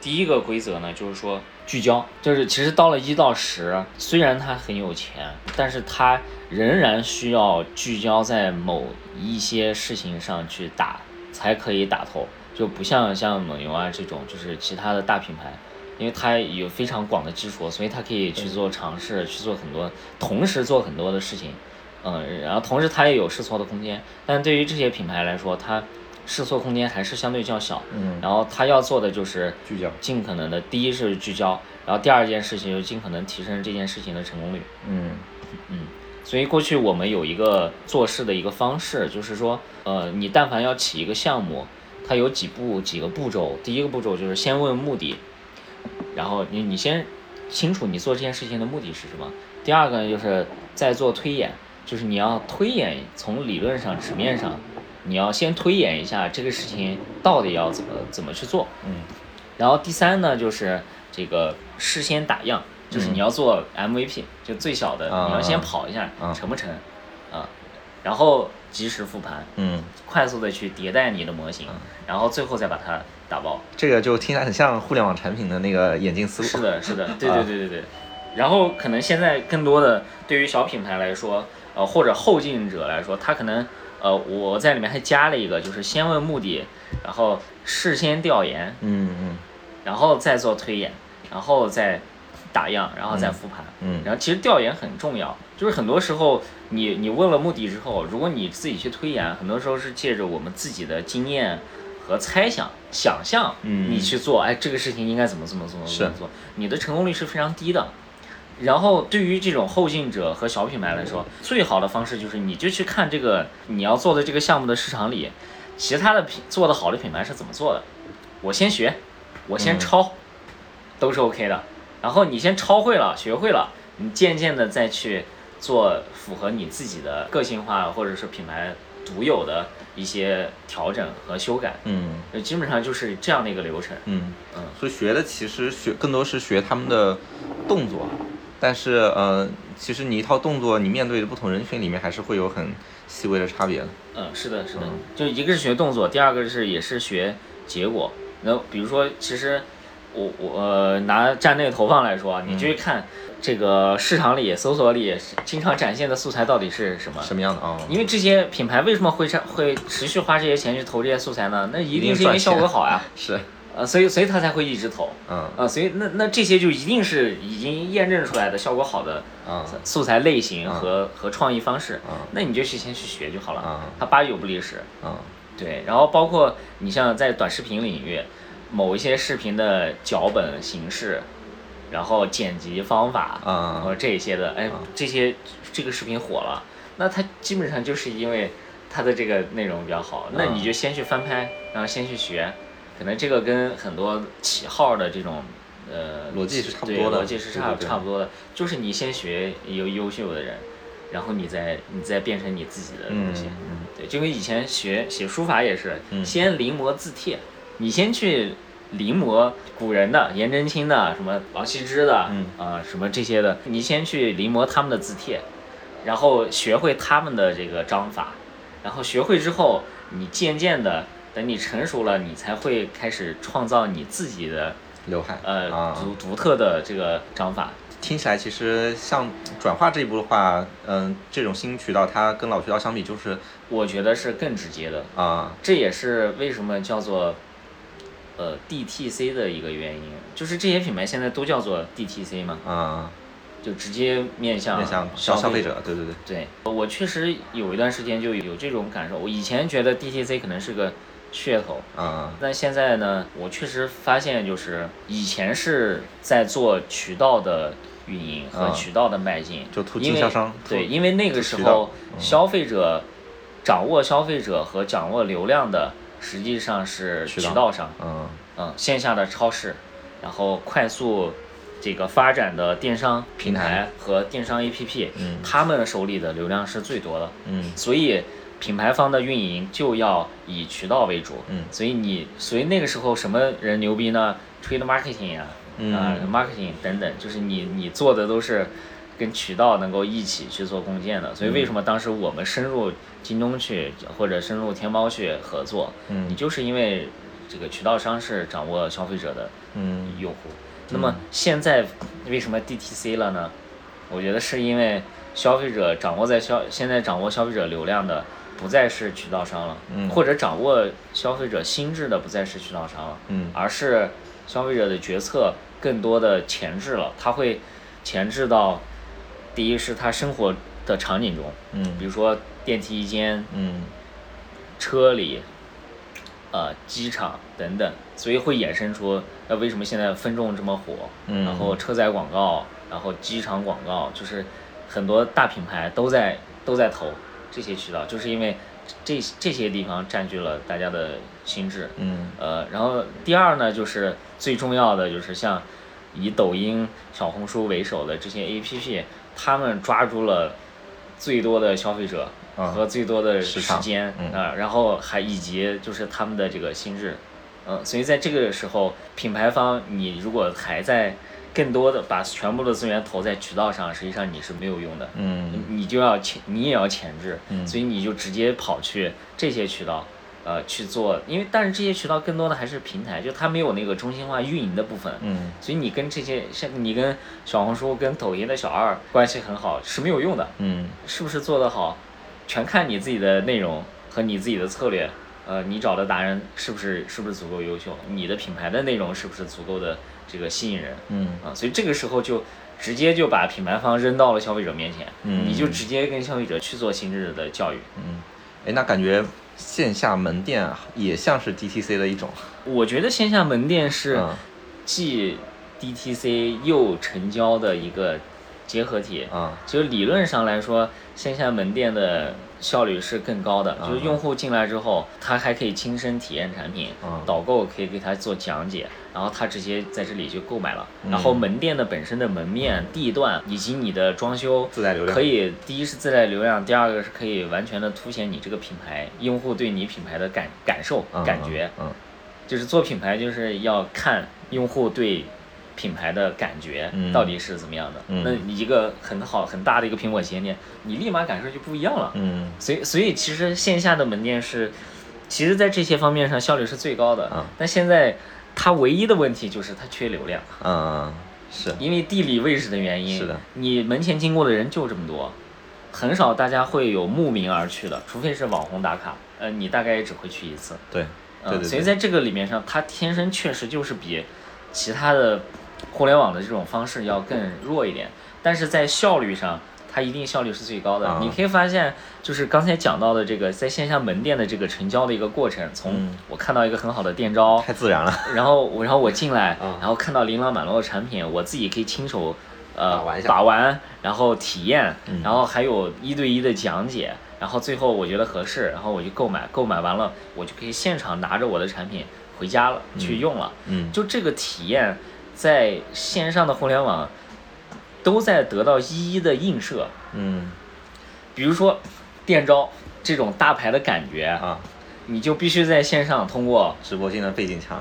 Speaker 2: 第一个规则呢就是说。聚焦就是其实到了一到十，虽然他很有钱，但是他仍然需要聚焦在某一些事情上去打，才可以打透。就不像像蒙牛啊这种，就是其他的大品牌，因为它有非常广的基础，所以它可以去做尝试，去做很多，同时做很多的事情。嗯，然后同时它也有试错的空间。但对于这些品牌来说，它试错空间还是相对较小，
Speaker 1: 嗯，
Speaker 2: 然后他要做的就是
Speaker 1: 聚焦，
Speaker 2: 尽可能的，第一是聚焦，然后第二件事情就尽可能提升这件事情的成功率，
Speaker 1: 嗯。
Speaker 2: 嗯，所以过去我们有一个做事的一个方式，就是说，呃，你但凡要起一个项目，它有几步几个步骤，第一个步骤就是先问目的，然后你你先清楚你做这件事情的目的是什么，第二个呢就是再做推演，就是你要推演从理论上纸面上。你要先推演一下这个事情到底要怎么怎么去做，
Speaker 1: 嗯，
Speaker 2: 然后第三呢就是这个事先打样，就是你要做 MVP，就最小的你要先跑一下成不成，啊，然后及时复盘，
Speaker 1: 嗯，
Speaker 2: 快速的去迭代你的模型，然后最后再把它打包。
Speaker 1: 这个就听起来很像互联网产品的那个演进思路。
Speaker 2: 是的，是的，对对对对对。然后可能现在更多的对于小品牌来说，呃或者后进者来说，他可能。呃，我在里面还加了一个，就是先问目的，然后事先调研，
Speaker 1: 嗯嗯，
Speaker 2: 然后再做推演，然后再打样，然后再复盘，
Speaker 1: 嗯，
Speaker 2: 然后其实调研很重要，就是很多时候你你问了目的之后，如果你自己去推演，很多时候是借着我们自己的经验和猜想、想象，
Speaker 1: 嗯，
Speaker 2: 你去做，哎，这个事情应该怎么怎么怎么怎么做，你的成功率是非常低的。然后对于这种后进者和小品牌来说，最好的方式就是你就去看这个你要做的这个项目的市场里，其他的品做的好的品牌是怎么做的，我先学，我先抄，都是 OK 的。然后你先抄会了，学会了，你渐渐的再去做符合你自己的个性化或者是品牌独有的一些调整和修改。
Speaker 1: 嗯，
Speaker 2: 基本上就是这样的一个流程。
Speaker 1: 嗯嗯，所以学的其实学更多是学他们的动作。但是，呃，其实你一套动作，你面对的不同人群里面，还是会有很细微的差别的。
Speaker 2: 嗯，是的，是的，就一个是学动作，第二个是也是学结果。那比如说，其实我我拿站内投放来说，你就去看这个市场里搜索里经常展现的素材到底是什么
Speaker 1: 什么样的啊？
Speaker 2: 因为这些品牌为什么会会持续花这些钱去投这些素材呢？那一定是因为效果好呀。
Speaker 1: 是。
Speaker 2: 呃，所以所以他才会一直投，
Speaker 1: 嗯，
Speaker 2: 啊，所以那那这些就一定是已经验证出来的效果好的，素材类型和和创意方式，那你就去先去学就好了，它八九不离十，
Speaker 1: 嗯，
Speaker 2: 对，然后包括你像在短视频领域，某一些视频的脚本形式，然后剪辑方法，
Speaker 1: 啊，
Speaker 2: 和这些的，哎，这些这个视频火了，那它基本上就是因为它的这个内容比较好，那你就先去翻拍，然后先去学。可能这个跟很多起号的这种，呃，
Speaker 1: 逻辑是差不多
Speaker 2: 的，逻辑是差差不多的，就是你先学有优秀的人，然后你再你再变成你自己的东西，对，就跟以前学写书法也是，先临摹字帖，你先去临摹古人的颜真卿的什么王羲之的，
Speaker 1: 嗯
Speaker 2: 啊、什么这些的，你先去临摹他们的字帖，然后学会他们的这个章法，然后学会之后，你渐渐的等你成熟了，你才会开始创造你自己的
Speaker 1: 刘海
Speaker 2: 呃
Speaker 1: 啊，
Speaker 2: 独独特的这个章法。
Speaker 1: 听起来其实像转化这一步的话，嗯，这种新渠道它跟老渠道相比，就是
Speaker 2: 我觉得是更直接的，
Speaker 1: 啊，
Speaker 2: 这也是为什么叫做呃 DTC 的一个原因，就是这些品牌现在都叫做 DTC 嘛，
Speaker 1: 啊，
Speaker 2: 就直接面向
Speaker 1: 面向
Speaker 2: 消
Speaker 1: 消费
Speaker 2: 者。
Speaker 1: 者，对对对，
Speaker 2: 对，我确实有一段时间就有这种感受。我以前觉得 DTC 可能是个噱头，
Speaker 1: 啊，
Speaker 2: 但现在呢，我确实发现就是以前是在做渠道的运营和
Speaker 1: 啊。
Speaker 2: 渠道的迈进，
Speaker 1: 就突
Speaker 2: 因为
Speaker 1: 经销商。
Speaker 2: 对，因为那个时候
Speaker 1: 嗯
Speaker 2: 消费者掌握消费者和掌握流量的实际上是
Speaker 1: 渠道。
Speaker 2: 商，
Speaker 1: 嗯。
Speaker 2: 嗯，线下的超市，然后快速这个发展的电商平
Speaker 1: 台
Speaker 2: 和电商 APP，
Speaker 1: 嗯。
Speaker 2: 他们手里的流量是最多的，
Speaker 1: 嗯。
Speaker 2: 所以品牌方的运营就要以渠道为主，
Speaker 1: 嗯。
Speaker 2: 所以你所以那个时候什么人牛逼呢？Trade marketing 啊，
Speaker 1: 嗯。
Speaker 2: 啊、marketing 等等，就是你你做的都是跟渠道能够一起去做共建的，所以为什么当时我们深入京东去或者深入天猫去合作，
Speaker 1: 嗯。
Speaker 2: 你就是因为这个渠道商是掌握消费者的
Speaker 1: 嗯。
Speaker 2: 用户。那么现在为什么 DTC 了呢？我觉得是因为消费者掌握在消现在掌握消费者流量的不再是渠道商了，
Speaker 1: 嗯。
Speaker 2: 或者掌握消费者心智的不再是渠道商了，
Speaker 1: 嗯。
Speaker 2: 而是消费者的决策更多的前置了，他会前置到第一是他生活的场景中，比
Speaker 1: 嗯
Speaker 2: 如说电梯间、
Speaker 1: 嗯。
Speaker 2: 车里、呃机场等等，所以会衍生出呃为什么现在分众这么火，
Speaker 1: 嗯。
Speaker 2: 然后车载广告，然后机场广告，就是很多大品牌都在都在投这些渠道，就是因为这这些地方占据了大家的心智，
Speaker 1: 嗯。
Speaker 2: 呃，然后第二呢，就是最重要的就是像以抖音、小红书为首的这些 APP，他们抓住了最多的消费者
Speaker 1: 啊
Speaker 2: 和最多的时间
Speaker 1: 嗯
Speaker 2: 啊、然后还以及就是他们的这个心智，嗯、所以在这个时候，品牌方你如果还在更多的把全部的资源投在渠道上，实际上你是没有用的。
Speaker 1: 嗯。
Speaker 2: 你就要前，你也要前置，
Speaker 1: 嗯。
Speaker 2: 所以你就直接跑去这些渠道，呃，去做，因为但是这些渠道更多的还是平台，就它没有那个中心化运营的部分，
Speaker 1: 嗯。
Speaker 2: 所以你跟这些像你跟小红书、跟抖音的小二关系很好是没有用的，
Speaker 1: 嗯。
Speaker 2: 是不是做得好，全看你自己的内容和你自己的策略，呃，你找的达人是不是是不是足够优秀，你的品牌的内容是不是足够的这个吸引人，
Speaker 1: 嗯
Speaker 2: 啊，所以这个时候就直接就把品牌方扔到了消费者面前，
Speaker 1: 嗯
Speaker 2: 你就直接跟消费者去做心智的教育。
Speaker 1: 嗯，哎，那感觉线下门店啊也像是 DTC 的一种，
Speaker 2: 我觉得线下门店是
Speaker 1: 嗯
Speaker 2: 既 DTC 又成交的一个结合体。
Speaker 1: 啊
Speaker 2: 其实理论上来说，线下门店的效率是更高的，就是用户进来之后，他还可以亲身体验产品，
Speaker 1: 嗯
Speaker 2: 导购可以给他做讲解，然后他直接在这里就购买了。
Speaker 1: 嗯。
Speaker 2: 然后门店的本身的门面、地段以及你的装修，
Speaker 1: 自带流量。
Speaker 2: 可以第一是自带流量，第二个是可以完全的凸显你这个品牌用户对你品牌的感感受、
Speaker 1: 嗯
Speaker 2: 感觉。
Speaker 1: 嗯。
Speaker 2: 就是做品牌就是要看用户对品牌的感觉
Speaker 1: 嗯
Speaker 2: 到底是怎么样的。
Speaker 1: 嗯
Speaker 2: 那你一个很好很大的一个苹果旗舰店，你立马感受就不一样了。
Speaker 1: 嗯
Speaker 2: 所以所以其实线下的门店是，其实在这些方面上效率是最高的。
Speaker 1: 嗯
Speaker 2: 但现在它唯一的问题就是它缺流量，
Speaker 1: 嗯是
Speaker 2: 因为地理位置的原因。
Speaker 1: 是的。
Speaker 2: 你门前经过的人就这么多，很少大家会有慕名而去的，除非是网红打卡。呃，你大概也只会去一次。
Speaker 1: 对对
Speaker 2: 嗯，
Speaker 1: 对对，
Speaker 2: 所以在这个里面上，它天生确实就是比其他的互联网的这种方式要更弱一点，但是在效率上，它一定效率是最高的。
Speaker 1: 啊
Speaker 2: 你可以发现，就是刚才讲到的这个在线下门店的这个成交的一个过程，从
Speaker 1: 嗯
Speaker 2: 我看到一个很好的店招，
Speaker 1: 太自然了，
Speaker 2: 然后我然后我进来，
Speaker 1: 啊
Speaker 2: 然后看到琳琅满目的产品，我自己可以亲手呃
Speaker 1: 把玩
Speaker 2: 然后体验，
Speaker 1: 嗯
Speaker 2: 然后还有一对一的讲解，然后最后我觉得合适，然后我就购买，购买完了我就可以现场拿着我的产品回家了，去用了。
Speaker 1: 嗯
Speaker 2: 就这个体验，在线上的互联网都在得到一一的映射。
Speaker 1: 嗯。
Speaker 2: 比如说电招这种大牌的感觉，
Speaker 1: 啊，
Speaker 2: 你就必须在线上通过
Speaker 1: 直播间的背景墙，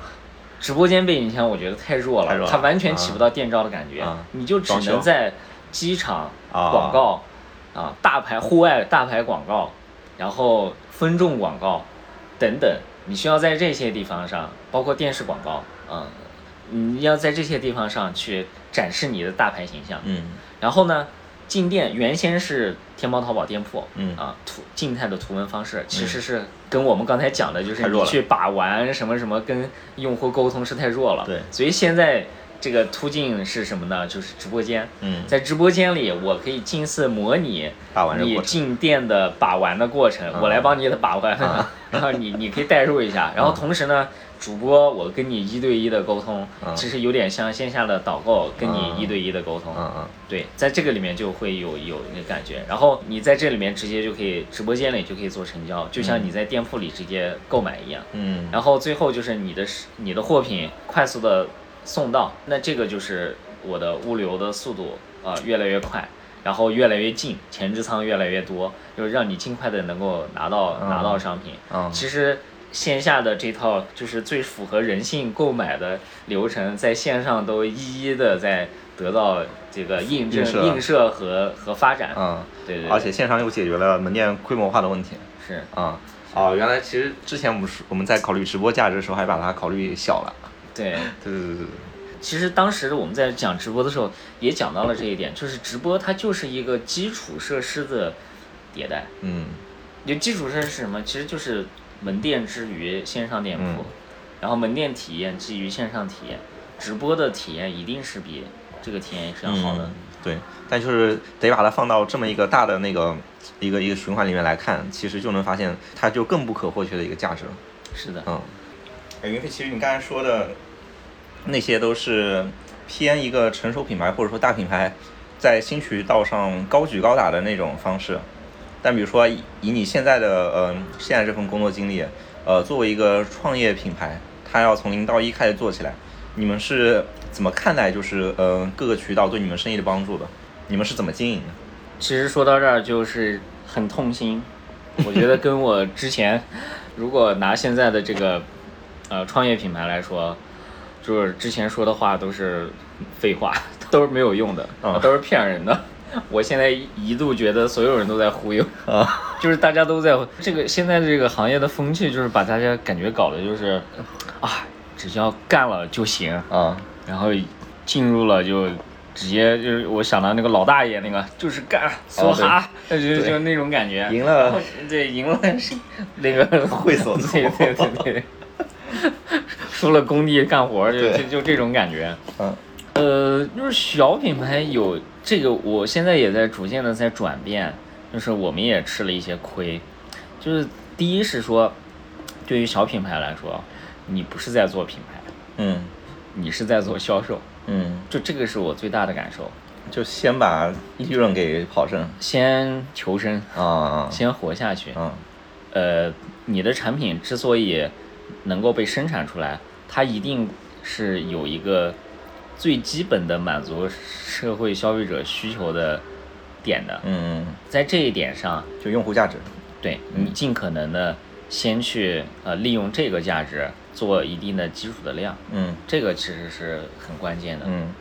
Speaker 2: 直播间背景墙我觉得太弱了，它完全起不到电招的感觉，
Speaker 1: 啊
Speaker 2: 你就只能在机场
Speaker 1: 啊
Speaker 2: 广告啊大牌户外大牌广告，然后分众广告等等，你需要在这些地方上，包括电视广告，嗯，你要在这些地方上去展示你的大牌形象。
Speaker 1: 嗯。
Speaker 2: 然后呢，进店原先是天猫、淘宝店铺，
Speaker 1: 嗯。
Speaker 2: 啊，图静态的图文方式其实是跟我们刚才讲的，就是你去把玩什么什么跟用户沟通是太弱了。
Speaker 1: 对。
Speaker 2: 所以现在这个途径是什么呢？就是直播间。
Speaker 1: 嗯，
Speaker 2: 在直播间里，我可以近似模拟你进店的把玩的过程，
Speaker 1: 啊。
Speaker 2: 我来帮你的把玩，
Speaker 1: 啊。
Speaker 2: 然后你你可以代入一下，然后同时呢，主播我跟你一对一的沟通，
Speaker 1: 啊
Speaker 2: 其实有点像线下的导购跟你
Speaker 1: 啊
Speaker 2: 一对一的沟通，
Speaker 1: 嗯嗯。
Speaker 2: 对，在这个里面就会有有那个感觉，然后你在这里面直接就可以直播间里就可以做成交，就像你在店铺里直接购买一样。
Speaker 1: 嗯，
Speaker 2: 然后最后就是你的你的货品快速的送到，那这个就是我的物流的速度啊、呃越来越快，然后越来越近，前置仓越来越多，就是让你尽快的能够拿到、
Speaker 1: 嗯。
Speaker 2: 拿到商品。
Speaker 1: 嗯。
Speaker 2: 其实线下的这套就是最符合人性购买的流程，在线上都一一的在得到这个印证、
Speaker 1: 映射
Speaker 2: 和和发展。
Speaker 1: 嗯，
Speaker 2: 对对对，
Speaker 1: 而且线上又解决了门店规模化的问题。
Speaker 2: 是
Speaker 1: 啊、哦，原来其实之前我们是我们在考虑直播价值的时候，还把它考虑小了。
Speaker 2: 对。
Speaker 1: 对对对对
Speaker 2: 其实当时我们在讲直播的时候，也讲到了这一点，就是直播它就是一个基础设施的迭代。
Speaker 1: 嗯
Speaker 2: 就基础设施是什么？其实就是门店之于线上店铺，
Speaker 1: 嗯
Speaker 2: 然后门店体验基于线上体验，直播的体验一定是比这个体验是要好的。
Speaker 1: 嗯对，但就是得把它放到这么一个大的那个一个一个循环里面来看，其实就能发现它就更不可或缺的一个价值了。
Speaker 2: 是的，
Speaker 1: 嗯，哎，云飞，其实你刚才说的那些都是偏一个成熟品牌或者说大品牌在新渠道上高举高打的那种方式。但比如说以以你现在的呃现在这份工作经历，呃，作为一个创业品牌，它要从零到一开始做起来，你们是怎么看待就是呃各个渠道对你们生意的帮助的？你们是怎么经营的？
Speaker 2: 其实说到这儿就是很痛心，我觉得跟我之前如果拿现在的这个呃创业品牌来说，就是之前说的话都是废话，都是没有用的，
Speaker 1: 嗯
Speaker 2: 都是骗人的。我现在一度觉得所有人都在忽悠，
Speaker 1: 啊，
Speaker 2: 就是大家都在这个现在这个行业的风气，就是把大家感觉搞的就是啊，只要干了就行，
Speaker 1: 啊，
Speaker 2: 然后进入了就直接就是我想到那个老大爷那个就是干梭哈，就就就那种感觉，
Speaker 1: 赢了。
Speaker 2: 对赢了是那个
Speaker 1: 会所
Speaker 2: 对对对对，输了工地干活就就就这种感觉。
Speaker 1: 嗯。
Speaker 2: 呃，就是小品牌有这个，我现在也在逐渐的在转变，就是我们也吃了一些亏，就是第一是说，对于小品牌来说，你不是在做品牌，
Speaker 1: 嗯。
Speaker 2: 你是在做销售，
Speaker 1: 嗯，
Speaker 2: 就这个是我最大的感受。
Speaker 1: 就先把利润给跑正
Speaker 2: 先求生，
Speaker 1: 啊，
Speaker 2: 先活下去。
Speaker 1: 嗯
Speaker 2: 呃，你的产品之所以能够被生产出来，它一定是有一个最基本的满足社会消费者需求的点的。
Speaker 1: 嗯，
Speaker 2: 在这一点上，
Speaker 1: 就用户价值。
Speaker 2: 对你尽可能的先去呃利用这个价值做一定的基础的量，
Speaker 1: 嗯
Speaker 2: 这个其实是很关键的。
Speaker 1: 嗯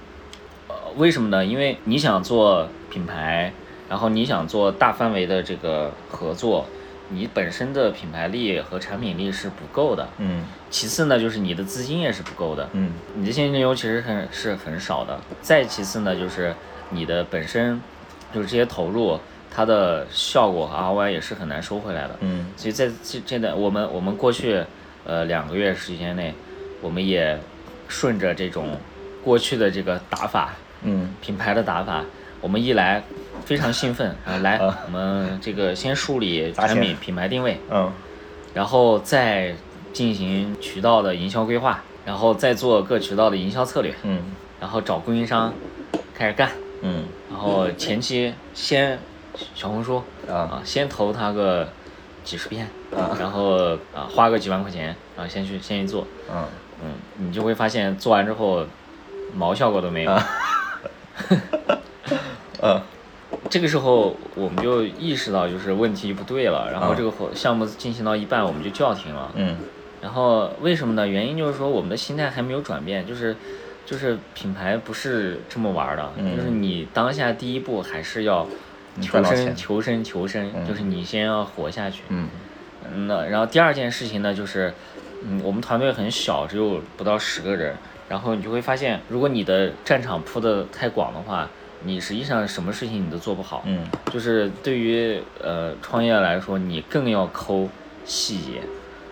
Speaker 2: 呃，为什么呢？因为你想做品牌，然后你想做大范围的这个合作，你本身的品牌力和产品力是不够的。
Speaker 1: 嗯
Speaker 2: 其次呢，就是你的资金也是不够的，
Speaker 1: 嗯
Speaker 2: 你的现金流其实很是很少的。再其次呢，就是你的本身就是这些投入，它的效果和 ROI 也是很难收回来的。
Speaker 1: 嗯
Speaker 2: 所以在这这段我们我们过去呃两个月时间内，我们也顺着这种过去的这个打法，
Speaker 1: 嗯
Speaker 2: 品牌的打法，我们一来非常兴奋啊，来
Speaker 1: 啊。
Speaker 2: 我们这个先梳理
Speaker 1: 砸钱
Speaker 2: 产品品牌定位，
Speaker 1: 嗯。
Speaker 2: 然后再进行渠道的营销规划，然后再做各渠道的营销策略，
Speaker 1: 嗯。
Speaker 2: 然后找供应商开始干，
Speaker 1: 嗯。
Speaker 2: 然后前期先小红书
Speaker 1: 啊。
Speaker 2: 啊，先投他个几十遍，
Speaker 1: 啊。
Speaker 2: 然后啊花个几万块钱啊，先去先去做，
Speaker 1: 嗯
Speaker 2: 嗯，你就会发现做完之后毛效果都没有。这个时候我们就意识到就是问题不对了，然后
Speaker 1: 啊
Speaker 2: 这个活项目进行到一半我们就叫停了，
Speaker 1: 嗯
Speaker 2: 然后为什么呢？原因就是说我们的心态还没有转变，就是就是品牌不是这么玩儿的，
Speaker 1: 嗯
Speaker 2: 就是你当下第一步还是要求生、求生、求生，
Speaker 1: 嗯
Speaker 2: 就是你先要活下去。
Speaker 1: 嗯
Speaker 2: 嗯那然后第二件事情呢，就是，嗯，我们团队很小，只有不到十个人。然后你就会发现，如果你的战场铺的太广的话，你实际上什么事情你都做不好。
Speaker 1: 嗯。
Speaker 2: 就是对于呃创业来说，你更要抠细节，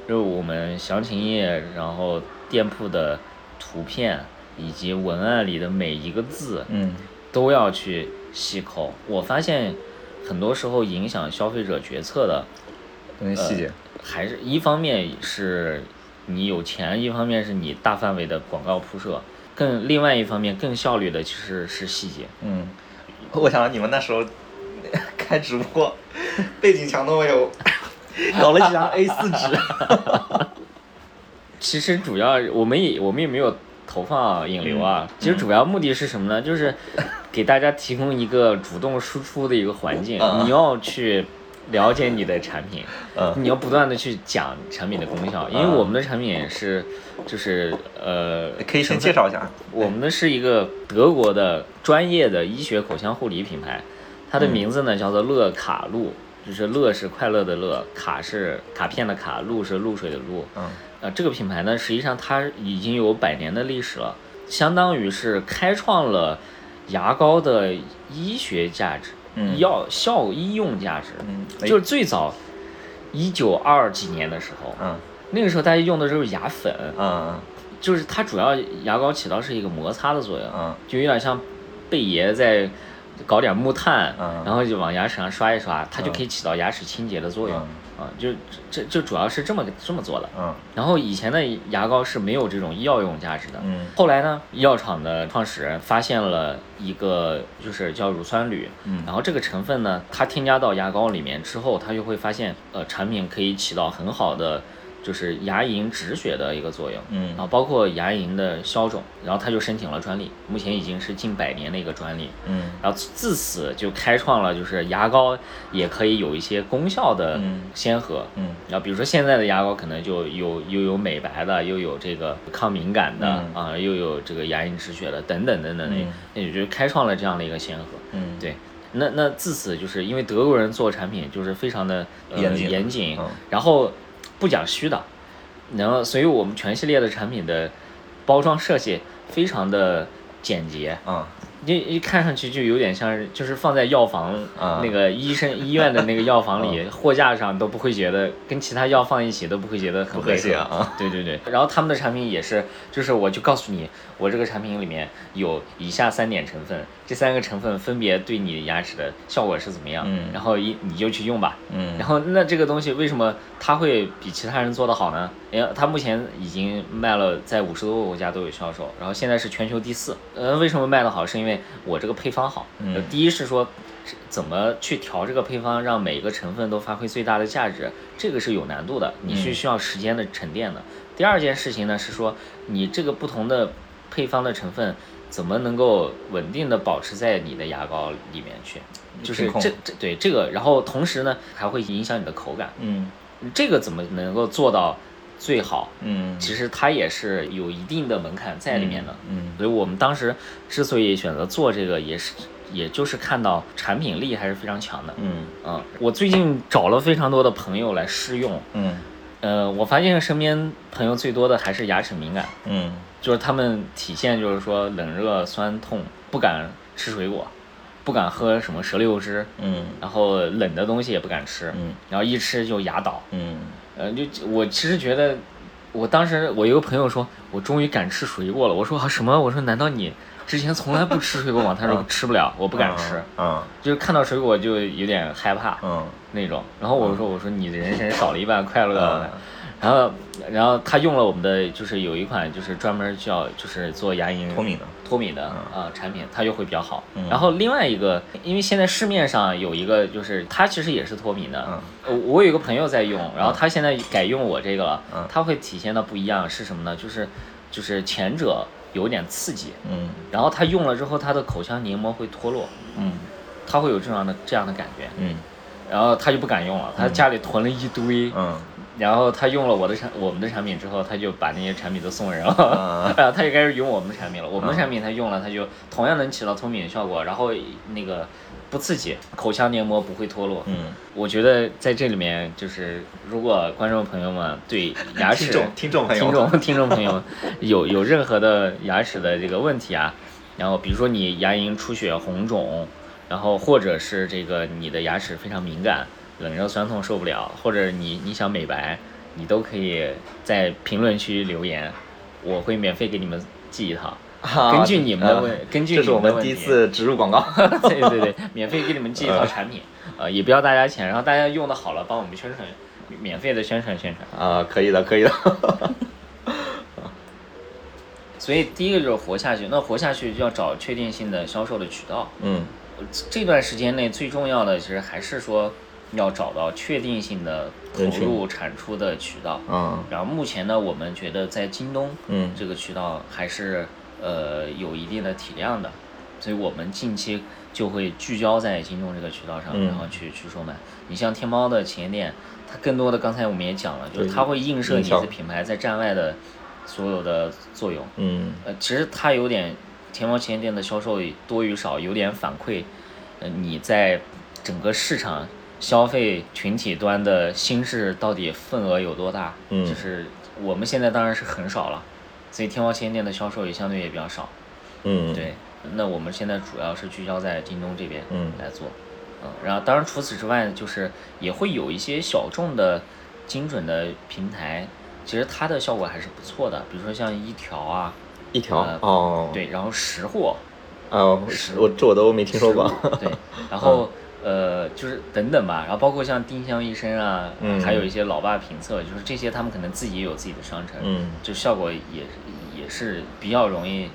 Speaker 2: 就是我们详情页，然后店铺的图片以及文案里的每一个字，
Speaker 1: 嗯。
Speaker 2: 都要去细抠。我发现很多时候影响消费者决策的，
Speaker 1: 那些细节，
Speaker 2: 还是一方面是你有钱，一方面是你大范围的广告铺设，更另外一方面更效率的其实是细节。
Speaker 1: 嗯，我想你们那时候 开直播，背景墙都没有，搞了几张 A 四纸。
Speaker 2: 其实主要我们也我们也没有投放引流啊，其实主要目的是什么呢？就是给大家提供一个主动输出的一个环境，
Speaker 1: 嗯
Speaker 2: 你要去了解你的产品，
Speaker 1: 嗯
Speaker 2: 你要不断的去讲产品的功效，因为我们的产品是就是呃，
Speaker 1: 可以先介绍一下。
Speaker 2: 我们的是一个德国的专业的医学口腔护理品牌，它的名字呢叫做乐卡露，就是乐是快乐的乐，卡是卡片的卡，露是露水的露。
Speaker 1: 嗯
Speaker 2: 呃，这个品牌呢，实际上它已经有百年的历史了，相当于是开创了牙膏的医学价值，
Speaker 1: 嗯
Speaker 2: 药效医用价值。
Speaker 1: 嗯
Speaker 2: 就是最早一九二几年的时候，
Speaker 1: 嗯
Speaker 2: 那个时候大家用的都是牙粉，
Speaker 1: 嗯
Speaker 2: 就是它主要牙膏起到是一个摩擦的作用，
Speaker 1: 嗯
Speaker 2: 就有点像贝爷在搞点木炭，
Speaker 1: 嗯
Speaker 2: 然后就往牙齿上刷一刷，它就
Speaker 1: 嗯
Speaker 2: 可以起到牙齿清洁的作用。
Speaker 1: 嗯
Speaker 2: 啊，就这就主要是这么这么做的。
Speaker 1: 嗯
Speaker 2: 然后以前的牙膏是没有这种药用价值的。
Speaker 1: 嗯
Speaker 2: 后来呢，药厂的创始人发现了一个就是叫乳酸铝，
Speaker 1: 嗯
Speaker 2: 然后这个成分呢，它添加到牙膏里面之后，它就会发现，呃，产品可以起到很好的就是牙龈止血的一个作用。
Speaker 1: 嗯
Speaker 2: 然后包括牙龈的消肿，然后他就申请了专利，目前已经是近百年的一个专利。
Speaker 1: 嗯
Speaker 2: 然后自此就开创了就是牙膏也可以有一些功效的
Speaker 1: 嗯
Speaker 2: 先河。
Speaker 1: 嗯
Speaker 2: 然后比如说现在的牙膏可能就有又有美白的，又有这个抗敏感的
Speaker 1: 嗯
Speaker 2: 啊、又有这个牙龈止血的等等等等的，
Speaker 1: 嗯
Speaker 2: 那也就开创了这样的一个先河。
Speaker 1: 嗯，
Speaker 2: 对，那那自此就是因为德国人做产品就是非常的、呃、
Speaker 1: 严谨
Speaker 2: 严谨，
Speaker 1: 嗯
Speaker 2: 然后不讲虚的，然后所以我们全系列的产品的包装设计非常的简洁，
Speaker 1: 啊
Speaker 2: 一一看上去就有点像是就是放在药房、
Speaker 1: 啊
Speaker 2: 那个医生医院的那个药房里、货架上都不会觉得跟其他药放一起都不会觉得很
Speaker 1: 不和
Speaker 2: 违和。
Speaker 1: 谐啊。
Speaker 2: 对对对，然后他们的产品也是，就是我就告诉你，我这个产品里面有以下三点成分，这三个成分分别对你牙齿的效果是怎么样，
Speaker 1: 嗯
Speaker 2: 然后一你就去用吧。
Speaker 1: 嗯
Speaker 2: 然后那这个东西为什么它会比其他人做得好呢？因为它目前已经卖了在五十多个国家都有销售，然后现在是全球第四。呃，为什么卖得好？是因为我这个配方好。
Speaker 1: 嗯
Speaker 2: 呃第一是说怎么去调这个配方，让每个成分都发挥最大的价值，这个是有难度的，你是
Speaker 1: 嗯
Speaker 2: 需要时间的沉淀的。第二件事情呢是说你这个不同的配方的成分。怎么能够稳定的保持在你的牙膏里面去？就是这这对这个，然后同时呢还会影响你的口感。
Speaker 1: 嗯
Speaker 2: 这个怎么能够做到最好？
Speaker 1: 嗯，
Speaker 2: 其实它也是有一定的门槛在里面的。
Speaker 1: 嗯
Speaker 2: 所以我们当时之所以选择做这个，也是也就是看到产品力还是非常强的。
Speaker 1: 嗯
Speaker 2: 嗯，我最近找了非常多的朋友来试用，
Speaker 1: 嗯
Speaker 2: 呃，我发现身边朋友最多的还是牙齿敏感，
Speaker 1: 嗯
Speaker 2: 就是他们体现就是说冷热酸痛，不敢吃水果，不敢喝什么石榴汁，
Speaker 1: 嗯
Speaker 2: 然后冷的东西也不敢吃，
Speaker 1: 嗯
Speaker 2: 然后一吃就牙倒。
Speaker 1: 嗯
Speaker 2: 呃，就我其实觉得，我当时我一个朋友说，我终于敢吃水果了。我说啊什么？我说难道你之前从来不吃水果嘛？他说吃不了，我不敢吃，
Speaker 1: 嗯
Speaker 2: 就是看到水果就有点害怕
Speaker 1: 嗯
Speaker 2: 那种。然后我说我说你的人生少了一半快乐
Speaker 1: 嗯。
Speaker 2: 然后，然后他用了我们的，就是有一款就是专门叫就是做牙龈
Speaker 1: 脱敏的
Speaker 2: 脱敏的啊、产品，它就会比较好。
Speaker 1: 嗯
Speaker 2: 然后另外一个，因为现在市面上有一个就是它其实也是脱敏的，
Speaker 1: 嗯
Speaker 2: 呃我有一个朋友在用，然后他现在改用我这个了，
Speaker 1: 嗯
Speaker 2: 它会体现的不一样是什么呢？就是就是前者有点刺激，
Speaker 1: 嗯。
Speaker 2: 然后他用了之后，他的口腔黏膜会脱落，
Speaker 1: 嗯。
Speaker 2: 他会有这样的这样的感觉，
Speaker 1: 嗯。
Speaker 2: 然后他就不敢用了，他家里囤了一堆，
Speaker 1: 嗯。
Speaker 2: 然后他用了我的产我们的产品之后，他就把那些产品都送人了，
Speaker 1: 啊。
Speaker 2: 然 后他就开始用我们的产品了。我们的产品他用了，他就同样能起到脱敏的效果，然后那个不刺激，口腔黏膜不会脱落。
Speaker 1: 嗯，
Speaker 2: 我觉得在这里面就是，如果观众朋友们对牙齿
Speaker 1: 听众听众朋友
Speaker 2: 听众听众朋友 有有任何的牙齿的这个问题啊，然后比如说你牙龈出血、红肿，然后或者是这个你的牙齿非常敏感，冷热酸痛受不了，或者你你想美白，你都可以在评论区留言，我会免费给你们寄一套。
Speaker 1: 啊
Speaker 2: 根据你们的问
Speaker 1: 啊
Speaker 2: 根据
Speaker 1: 这是我们
Speaker 2: 你们的问题
Speaker 1: 第一次植入广告。
Speaker 2: 对对对，免费给你们寄一套产品，呃，也不要大家钱，然后大家用的好了，帮我们宣传，免费的宣传宣传。
Speaker 1: 啊，可以的，可以的。
Speaker 2: 所以第一个就是活下去，那活下去就要找确定性的销售的渠道。
Speaker 1: 嗯
Speaker 2: 这段时间内最重要的其实还是说要找到确定性的投入产出的渠道。
Speaker 1: 嗯
Speaker 2: 然后目前呢，我们觉得在京东，
Speaker 1: 嗯
Speaker 2: 这个渠道还是呃有一定的体量的，所以我们近期就会聚焦在京东这个渠道上，
Speaker 1: 嗯
Speaker 2: 然后去去售卖。你像天猫的旗舰店，它更多的刚才我们也讲了，就是
Speaker 1: 对
Speaker 2: 它会映射你
Speaker 1: 销
Speaker 2: 的品牌在站外的所有的作用。
Speaker 1: 嗯
Speaker 2: 呃，其实它有点天猫旗舰店的销售多与少有点反馈，呃，你在整个市场消费群体端的心智到底份额有多大？
Speaker 1: 嗯
Speaker 2: 就是我们现在当然是很少了，所以天猫旗舰店的销售也相对也比较少。
Speaker 1: 嗯，
Speaker 2: 对，那我们现在主要是聚焦在京东这边
Speaker 1: 嗯
Speaker 2: 来做，嗯，然后当然除此之外，就是也会有一些小众的精准的平台，其实它的效果还是不错的，比如说像一条啊，
Speaker 1: 一条
Speaker 2: 呃
Speaker 1: 哦，
Speaker 2: 对，然后识货，
Speaker 1: 啊，
Speaker 2: 是
Speaker 1: 我这我都没听说过。
Speaker 2: 对，然后、呃就是等等吧，然后包括像丁香医生啊，
Speaker 1: 嗯
Speaker 2: 还有一些老爸评测，就是这些他们可能自己也有自己的商城，
Speaker 1: 嗯
Speaker 2: 就效果也也是比较容易。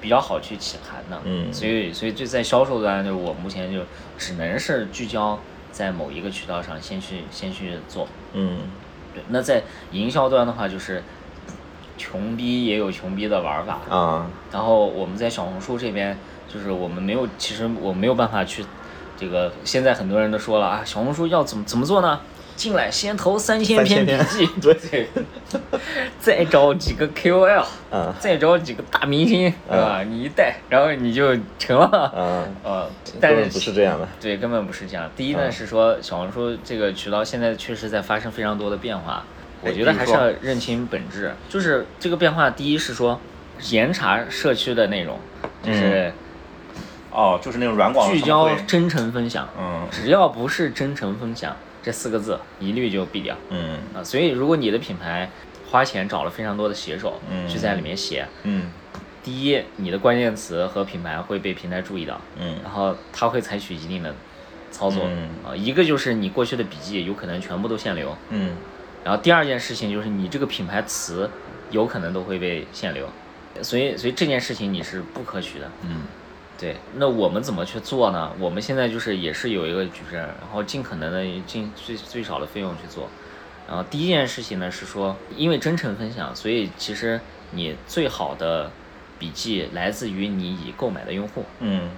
Speaker 2: 比较好去起盘的，
Speaker 1: 嗯
Speaker 2: 所以所以就在销售端，就是我目前就只能是聚焦在某一个渠道上，先去先去做。
Speaker 1: 嗯
Speaker 2: 对，那在营销端的话，就是穷逼也有穷逼的玩法，
Speaker 1: 啊
Speaker 2: 然后我们在小红书这边，就是我们没有，其实我没有办法去，这个现在很多人都说了啊，小红书要怎么怎么做呢？进来先投三千篇笔
Speaker 1: 3000
Speaker 2: 记，
Speaker 1: 对
Speaker 2: 对，再找几个 KOL，
Speaker 1: 嗯
Speaker 2: 再找几个大明星，是吧？你一带，然后你就成了。
Speaker 1: 嗯，
Speaker 2: 呃，但是
Speaker 1: 不是这样的。
Speaker 2: 对，根本不是这样。第一呢
Speaker 1: 嗯
Speaker 2: 是说小红书这个渠道现在确实在发生非常多的变化，我
Speaker 1: 哎
Speaker 2: 觉得还是要认清本质。就是这个变化，第一是说严查社区的内容，就是
Speaker 1: 哦，就是那种软广
Speaker 2: 聚焦真诚分享，
Speaker 1: 嗯。
Speaker 2: 只要不是真诚分享这四个字，一律就毙掉
Speaker 1: 嗯。
Speaker 2: 啊。所以如果你的品牌花钱找了非常多的写手
Speaker 1: 嗯
Speaker 2: 去在里面写，
Speaker 1: 嗯。
Speaker 2: 第一，你的关键词和品牌会被平台注意到，
Speaker 1: 嗯。
Speaker 2: 然后他会采取一定的操作
Speaker 1: 嗯。
Speaker 2: 啊，一个就是你过去的笔记有可能全部都限流，
Speaker 1: 嗯。
Speaker 2: 然后第二件事情就是你这个品牌词有可能都会被限流，所以所以这件事情你是不可取的。
Speaker 1: 嗯
Speaker 2: 对，那我们怎么去做呢？我们现在就是也是有一个矩阵，然后尽可能的尽最最少的费用去做。然后第一件事情呢是说，因为真诚分享，所以其实你最好的笔记来自于你已购买的用户。
Speaker 1: 嗯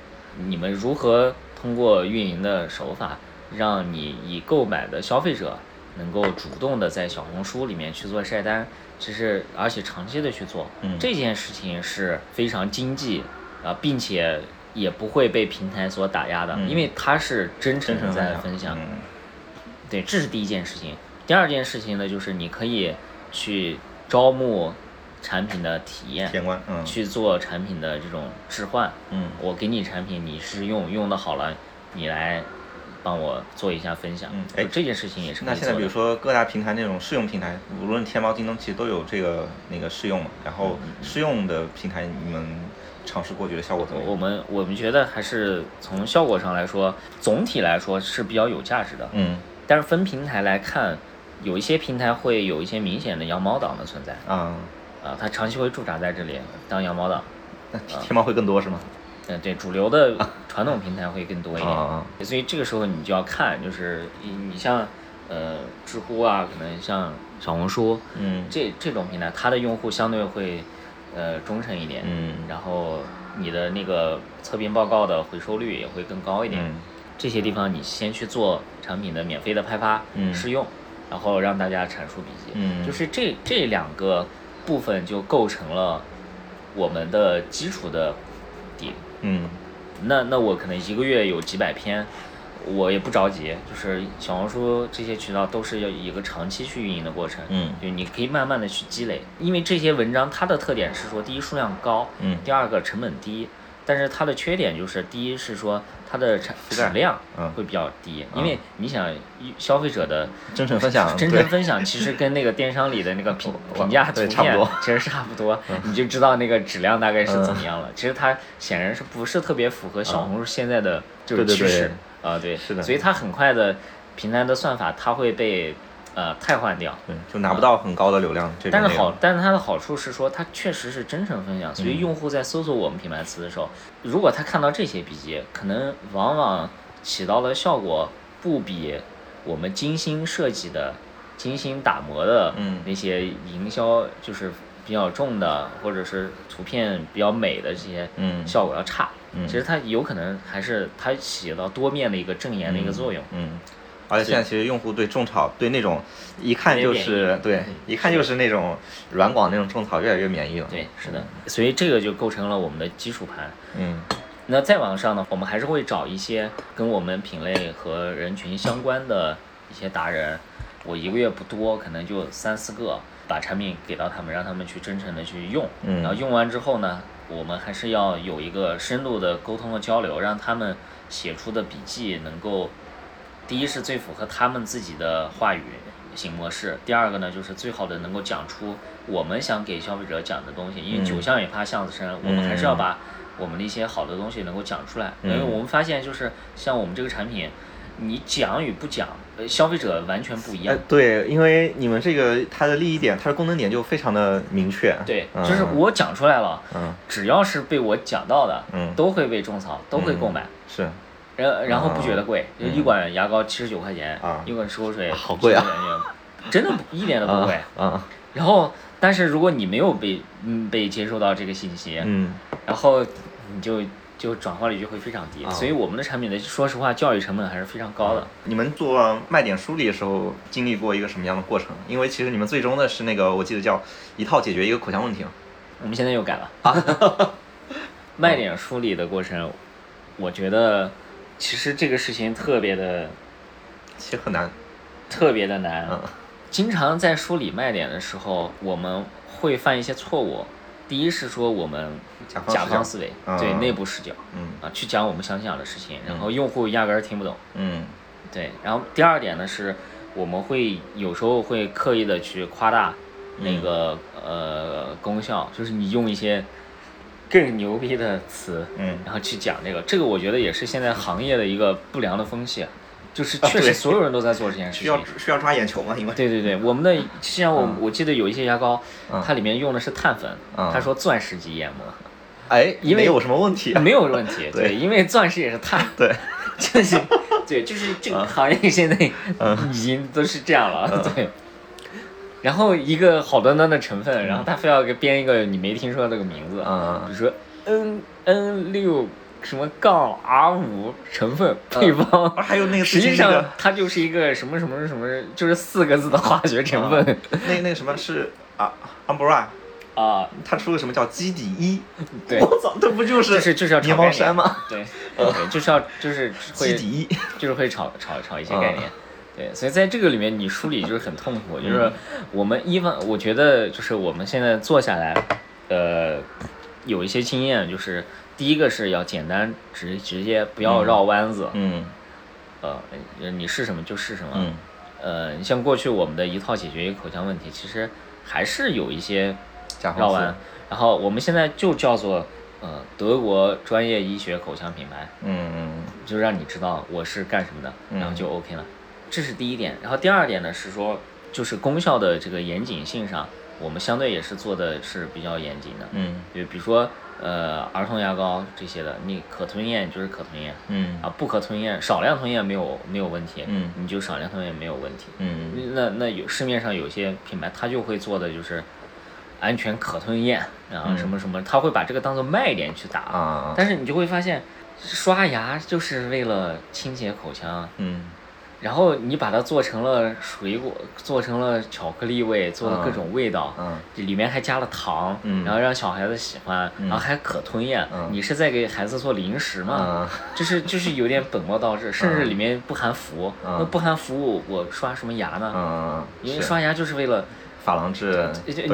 Speaker 2: 你们如何通过运营的手法，让你已购买的消费者能够主动的在小红书里面去做晒单，其实而且长期的去做，
Speaker 1: 嗯
Speaker 2: 这件事情是非常经济啊，并且也不会被平台所打压的，
Speaker 1: 嗯
Speaker 2: 因为它是真诚在分享。
Speaker 1: 嗯
Speaker 2: 对，这是第一件事情。第二件事情呢，就是你可以去招募产品的体验，
Speaker 1: 嗯
Speaker 2: 去做产品的这种置换。
Speaker 1: 嗯
Speaker 2: 我给你产品，你试用用的好了，你来帮我做一下分享。
Speaker 1: 嗯哎
Speaker 2: 这件事情也是
Speaker 1: 那现在比如说各大平台那种试用平台，无论天猫、京东，其实都有这个那个试用嘛。然后试用的平台，你们尝试过，觉得效果怎么样？
Speaker 2: 我们我们觉得还是从效果上来说，总体来说是比较有价值的。
Speaker 1: 嗯
Speaker 2: 但是分平台来看，有一些平台会有一些明显的羊毛党的存在
Speaker 1: 啊，
Speaker 2: 啊，它长期会驻扎在这里当羊毛党。
Speaker 1: 那天猫会更多是吗？
Speaker 2: 嗯，对，主流的传统平台会更多一点。
Speaker 1: 啊
Speaker 2: 所以这个时候你就要看，就是你你像呃知乎啊，可能像小红书，
Speaker 1: 嗯
Speaker 2: 这这种平台，它的用户相对会呃忠诚一点，
Speaker 1: 嗯。
Speaker 2: 然后你的那个测评报告的回收率也会更高一点。
Speaker 1: 嗯。
Speaker 2: 这些地方你先去做产品的免费的派发、
Speaker 1: 嗯。
Speaker 2: 试用，然后让大家阐述笔记，
Speaker 1: 嗯。
Speaker 2: 就是这这两个部分就构成了我们的基础的底。
Speaker 1: 嗯。
Speaker 2: 那那我可能一个月有几百篇，我也不着急，就是小红书这些渠道都是要一个长期去运营的过程，
Speaker 1: 嗯
Speaker 2: 就你可以慢慢的去积累，因为这些文章它的特点是说，第一数量高，
Speaker 1: 嗯
Speaker 2: 第二个成本低，但是它的缺点就是，第一是说它的产质量
Speaker 1: 嗯
Speaker 2: 会比较低，因为你想一消费者的
Speaker 1: 真诚分享，
Speaker 2: 真
Speaker 1: 对
Speaker 2: 诚分享其实跟那个电商里的那个评评价图片
Speaker 1: 差不多
Speaker 2: 其实差不多，你就知道那个质量大概是怎么样了。其实它显然是不是特别符合小红书现在的就是
Speaker 1: 对对对
Speaker 2: 趋势啊，对，
Speaker 1: 是的
Speaker 2: 所以它很快的平台的算法它会被呃汰换掉。
Speaker 1: 对，就拿不到很高的流量。
Speaker 2: 但是好，但是它的好处是说，它确实是真诚分享，所
Speaker 1: 嗯
Speaker 2: 以用户在搜索我们品牌词的时候，如果他看到这些笔记，可能往往起到的效果不比我们精心设计的、精心打磨的
Speaker 1: 嗯
Speaker 2: 那些营销就是比较重的，或者是图片比较美的这些
Speaker 1: 嗯
Speaker 2: 效果要差。
Speaker 1: 嗯
Speaker 2: 其实它有可能还是它起到多面的一个正言的一个作用。
Speaker 1: 嗯，而且现在其实用户对种草，对那种一看就是对，一看就是那种软广那种种草越来越免疫了。
Speaker 2: 对，是的，所以这个就构成了我们的基础盘。
Speaker 1: 嗯
Speaker 2: 那再往上呢，我们还是会找一些跟我们品类和人群相关的一些达人，我一个月不多，可能就三四个，把产品给到他们，让他们去真诚的去用。
Speaker 1: 嗯
Speaker 2: 然后用完之后呢，我们还是要有一个深度的沟通和交流，让他们写出的笔记能够，第一是最符合他们自己的话语型模式，第二个呢就是最好的能够讲出我们想给消费者讲的东西，因为
Speaker 1: 嗯。
Speaker 2: 酒香也怕巷子深，我们还是要把我们的一些好的东西能够讲出来，因为
Speaker 1: 嗯。
Speaker 2: 我们发现就是像我们这个产品，你讲与不讲，呃消费者完全不一样。
Speaker 1: 哎。，对，因为你们这个它的利益点，它的功能点就非常的明确。
Speaker 2: 对，
Speaker 1: 嗯。
Speaker 2: 就是我讲出来了，
Speaker 1: 嗯。
Speaker 2: 只要是被我讲到的，
Speaker 1: 嗯。
Speaker 2: 都会被种草，都会购买。
Speaker 1: 是。
Speaker 2: 然然后不觉得贵，一管牙膏七十九块钱，
Speaker 1: 啊。
Speaker 2: 一管漱口水
Speaker 1: 好贵啊。
Speaker 2: 79块钱，真的不一点都不贵。然后，但是如果你没有被嗯被接受到这个信息，
Speaker 1: 嗯。
Speaker 2: 然后你就就转化率就会非常低。
Speaker 1: 啊
Speaker 2: 所以我们的产品的说实话，教育成本还是非常高的。
Speaker 1: 你们做卖点梳理的时候，经历过一个什么样的过程？因为其实你们最终的是那个，我记得叫一套解决一个口腔问题嘛。
Speaker 2: 我们现在又改了 啊。卖点梳理的过程，我觉得其实这个事情特别的
Speaker 1: 其实很难。
Speaker 2: 特别的难。
Speaker 1: 嗯
Speaker 2: 经常在梳理卖点的时候，我们会犯一些错误。第一是说我们
Speaker 1: 甲方
Speaker 2: 思维，
Speaker 1: 嗯
Speaker 2: 对内部视角
Speaker 1: 嗯
Speaker 2: 啊，去讲我们想讲的事情，然后用户压根儿听不懂。
Speaker 1: 嗯。
Speaker 2: 对，然后第二点呢是，我们会有时候会刻意的去夸大那个、呃功效，就是你用一些更牛逼的词，
Speaker 1: 嗯。
Speaker 2: 然后去讲这个，这个我觉得也是现在行业的一个不良的风气，就是确实所有人都在做这件事情。
Speaker 1: 需要需要抓眼球吗？因为。
Speaker 2: 对对对，我们的像我、
Speaker 1: 嗯。
Speaker 2: 我记得有一些牙膏，
Speaker 1: 嗯。
Speaker 2: 它里面用的是碳粉，
Speaker 1: 嗯。
Speaker 2: 他说钻石级研磨，
Speaker 1: 哎，
Speaker 2: 因为
Speaker 1: 没有什么问题。
Speaker 2: 没有问题，
Speaker 1: 对。
Speaker 2: 对，因为钻石也是碳，
Speaker 1: 对，
Speaker 2: 就是对，就是这个行业现在已经都是这样了，对。然后一个好端端的成分，然后他非要给编一个你没听说这个名字，
Speaker 1: 嗯
Speaker 2: 比如说 N N 六什么杠 R 五成分配方，
Speaker 1: 还有那个
Speaker 2: 实际上它就是一个什么什么什么，就是四个字的化学成分。
Speaker 1: 那那个什么是啊，Umbra，
Speaker 2: 啊，
Speaker 1: 它出了什么叫基底一？
Speaker 2: 对。
Speaker 1: 我操，这不就是
Speaker 2: 就是就是要炒概念。
Speaker 1: 山吗？
Speaker 2: 对对，就是要就是会
Speaker 1: 基底一，
Speaker 2: 就是会炒炒炒一些
Speaker 1: 嗯。
Speaker 2: 概念。对，所以在这个里面你梳理就是很痛苦，就是我们一方，我觉得就是我们现在坐下来，呃，有一些经验，就是第一个是要简单直直接，不要绕弯子，
Speaker 1: 嗯。
Speaker 2: 呃，你是什么就是什么，
Speaker 1: 嗯。
Speaker 2: 呃，你像过去我们的一套解决一个口腔问题，其实还是有一些绕弯，然后我们现在就叫做呃德国专业医学口腔品牌，
Speaker 1: 嗯嗯。
Speaker 2: 就让你知道我是干什么的，
Speaker 1: 嗯。
Speaker 2: 然后就 OK 了。这是第一点。然后第二点呢是说，就是功效的这个严谨性上，我们相对也是做的是比较严谨的。
Speaker 1: 嗯。
Speaker 2: 就比如说呃儿童牙膏这些的，你可吞咽就是可吞咽。
Speaker 1: 嗯。
Speaker 2: 啊，不可吞咽少量吞咽没有没有问题，
Speaker 1: 嗯。
Speaker 2: 你就少量吞咽没有问题。
Speaker 1: 嗯。
Speaker 2: 那那有市面上有些品牌，它就会做的就是安全可吞咽，然后什么什么，他会把这个当做卖点去打。但是你就会发现，刷牙就是为了清洁口腔，
Speaker 1: 嗯
Speaker 2: 然后你把它做成了水果，做成了巧克力味，做了各种味道，
Speaker 1: 嗯
Speaker 2: 里面还加了糖，
Speaker 1: 嗯
Speaker 2: 然后让小孩子喜欢，然后还可吞咽。
Speaker 1: 嗯
Speaker 2: 你是在给孩子做零食吗？
Speaker 1: 嗯
Speaker 2: 就是就是有点本末倒置，甚至里面不含氟。
Speaker 1: 嗯
Speaker 2: 那不含氟，我刷什么牙呢？
Speaker 1: 嗯，
Speaker 2: 因为刷牙就是为了，
Speaker 1: 珐琅质，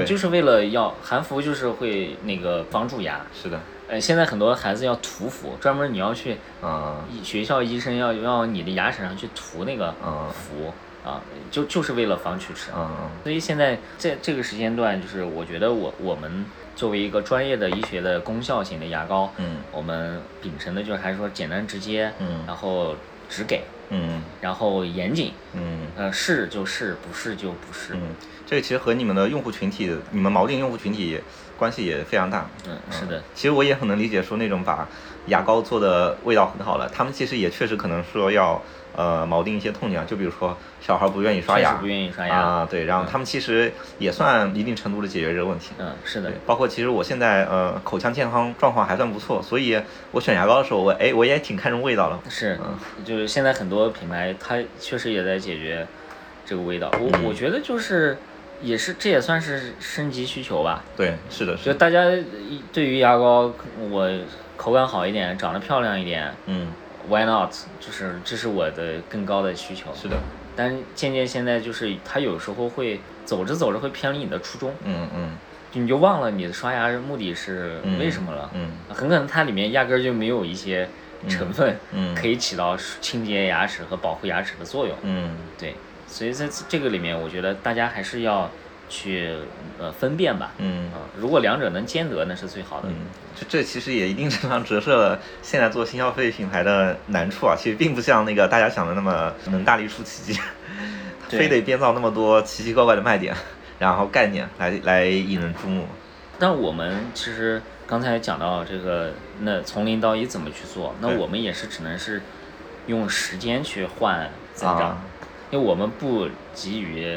Speaker 2: 就是为了要含氟，就是会那个帮助牙。
Speaker 1: 是的，
Speaker 2: 呃，现在很多孩子要涂氟，专门你要去
Speaker 1: 嗯。
Speaker 2: 学校医生要要你的牙齿上去涂那个
Speaker 1: 嗯。
Speaker 2: 氟啊，就就是为了防龋齿。
Speaker 1: 嗯。
Speaker 2: 所以现在在这个时间段，就是我觉得我我们作为一个专业的医学的功效型的牙膏，
Speaker 1: 嗯。
Speaker 2: 我们秉承的就是还是说简单直接，
Speaker 1: 嗯。
Speaker 2: 然后只给，
Speaker 1: 嗯。
Speaker 2: 然后严谨，
Speaker 1: 嗯。
Speaker 2: 呃，是就是，不是就不是。
Speaker 1: 嗯，这个其实和你们的用户群体，你们锚定用户群体关系也非常大。
Speaker 2: 嗯，是的，
Speaker 1: 其实我也很能理解，说那种把牙膏做的味道很好了，他们其实也确实可能说要呃锚定一些痛点，就比如说小孩不愿意刷牙，
Speaker 2: 不愿意刷牙。
Speaker 1: 啊，对，然后他们其实也算一定程度的解决这个问题。
Speaker 2: 嗯，是的，，
Speaker 1: 包括其实我现在呃口腔健康状况还算不错，所以我选牙膏的时候，我哎我也挺看重味道的。
Speaker 2: 是
Speaker 1: 嗯，
Speaker 2: 就是现在很多品牌它确实也在解决这个味道。我、
Speaker 1: 嗯
Speaker 2: 我觉得就是也是这也算是升级需求吧。
Speaker 1: 对，是的，是的，
Speaker 2: 就大家一对于牙膏，我口感好一点，长得漂亮一点
Speaker 1: 嗯，
Speaker 2: ，Why not？就是这是我的更高的需求。
Speaker 1: 是的，
Speaker 2: 但是渐渐现在就是它有时候会走着走着会偏离你的初衷，
Speaker 1: 嗯嗯
Speaker 2: 你就忘了你的刷牙目的是
Speaker 1: 嗯
Speaker 2: 为什么了。
Speaker 1: 嗯
Speaker 2: 很可能它里面压根儿就没有一些成分
Speaker 1: 嗯
Speaker 2: 可以起到清洁牙齿和保护牙齿的作用。
Speaker 1: 嗯
Speaker 2: 对，所以在这个里面，我觉得大家还是要去呃分辨吧。
Speaker 1: 嗯
Speaker 2: 啊，如果两者能兼得，那是最好的。
Speaker 1: 嗯，这这其实也一定程度上折射了现在做新消费品牌的难处啊。其实并不像那个大家想的那么能大力出奇 迹，非得编造那么多奇奇怪怪的卖点，然后概念来来引人注目。
Speaker 2: 但我们其实刚才讲到这个，那从零到一怎么去做？那我们也是只能是用时间去换增长，
Speaker 1: 啊
Speaker 2: 因为我们不急于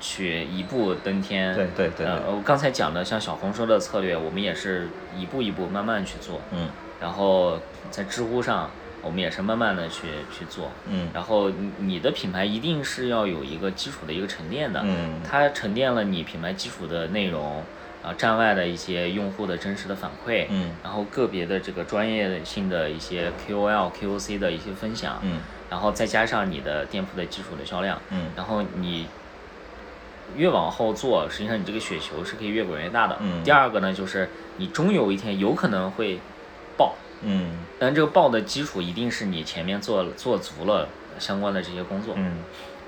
Speaker 2: 去一步登天。
Speaker 1: 对对对对
Speaker 2: 呃，我刚才讲的像小红书的策略，我们也是一步一步慢慢去做。
Speaker 1: 嗯
Speaker 2: 然后在知乎上，我们也是慢慢的去去做。
Speaker 1: 嗯
Speaker 2: 然后你你的品牌一定是要有一个基础的一个沉淀的，
Speaker 1: 嗯
Speaker 2: 它沉淀了你品牌基础的内容，啊，站外的一些用户的真实的反馈，
Speaker 1: 嗯
Speaker 2: 然后个别的这个专业性的一些 KOL、KOC 的一些分享，
Speaker 1: 嗯
Speaker 2: 然后再加上你的店铺的基础的销量，
Speaker 1: 嗯
Speaker 2: 然后你越往后做，实际上你这个雪球是可以越滚越大的。
Speaker 1: 嗯
Speaker 2: 第二个呢，就是你终有一天有可能会爆，
Speaker 1: 嗯
Speaker 2: 但这个爆的基础一定是你前面做做足了相关的这些工作。
Speaker 1: 嗯。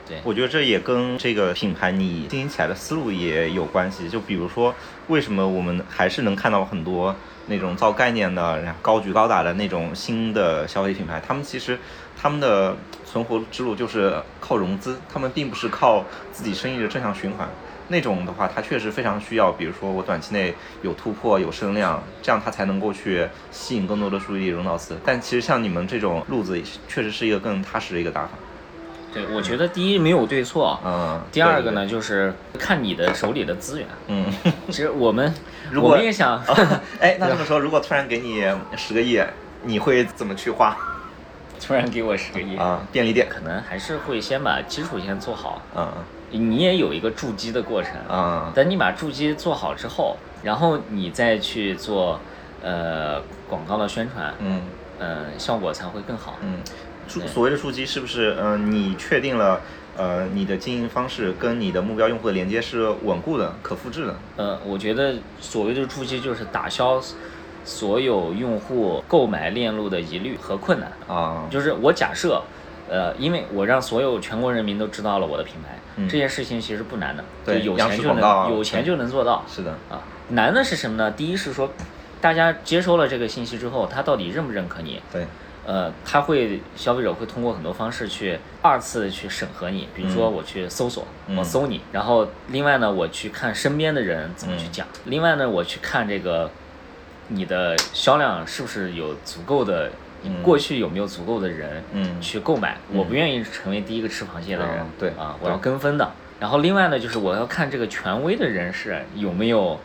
Speaker 2: 对
Speaker 1: 我觉得这也跟这个品牌你经营起来的思路也有关系。就比如说，为什么我们还是能看到很多那种造概念的、然后高举高打的那种新的消费品牌，他们其实他们的存活之路就是靠融资，他们并不是靠自己生意的正向循环。那种的话，它确实非常需要，比如说我短期内有突破、有声量，这样它才能够去吸引更多的注意力、融到资。但其实像你们这种路子，确实是一个更踏实的一个打法。
Speaker 2: 对，我觉得第一没有对错，
Speaker 1: 嗯，
Speaker 2: 第二个
Speaker 1: 对
Speaker 2: 呢，就是看你的手里的资源。
Speaker 1: 嗯，
Speaker 2: 其实我们
Speaker 1: 如果
Speaker 2: 我们也想，
Speaker 1: 哎，那这么说，如果突然给你十个亿，你会怎么去花
Speaker 2: 突然给我十个亿，
Speaker 1: 啊？便利店，
Speaker 2: 可能还是会先把基础先做好，
Speaker 1: 嗯
Speaker 2: 你也有一个筑基的过程。
Speaker 1: 嗯
Speaker 2: 等你把筑基做好之后，然后你再去做呃广告的宣传，
Speaker 1: 嗯
Speaker 2: 呃效果才会更好。
Speaker 1: 嗯，
Speaker 2: 筑
Speaker 1: 所谓的筑基是不是？嗯、你确定了，呃，你的经营方式跟你的目标用户的连接是稳固的、可复制的。
Speaker 2: 呃，我觉得所谓的筑基就是打消所有用户购买链路的疑虑和困难。
Speaker 1: 啊，
Speaker 2: 就是我假设，呃，因为我让所有全国人民都知道了我的品牌，
Speaker 1: 嗯
Speaker 2: 这件事情其实不难的，就
Speaker 1: 对
Speaker 2: 有钱就能有钱就能做到
Speaker 1: 是的，
Speaker 2: 啊。难的是什么呢？第一是说，大家接收了这个信息之后，他到底认不认可你？
Speaker 1: 对，
Speaker 2: 呃，他会消费者会通过很多方式去二次地去审核你，比如说我去搜索，
Speaker 1: 嗯
Speaker 2: 我搜你，然后另外呢，我去看身边的人怎么去
Speaker 1: 嗯
Speaker 2: 讲，另外呢，我去看这个你的销量是不是有足够的，
Speaker 1: 嗯。
Speaker 2: 过去有没有足够的人
Speaker 1: 嗯。
Speaker 2: 去购买，我不愿意成为第一个吃螃蟹的人
Speaker 1: 啊，对。
Speaker 2: 啊，我要跟风的。然后另外呢，就是我要看这个权威的人士有没有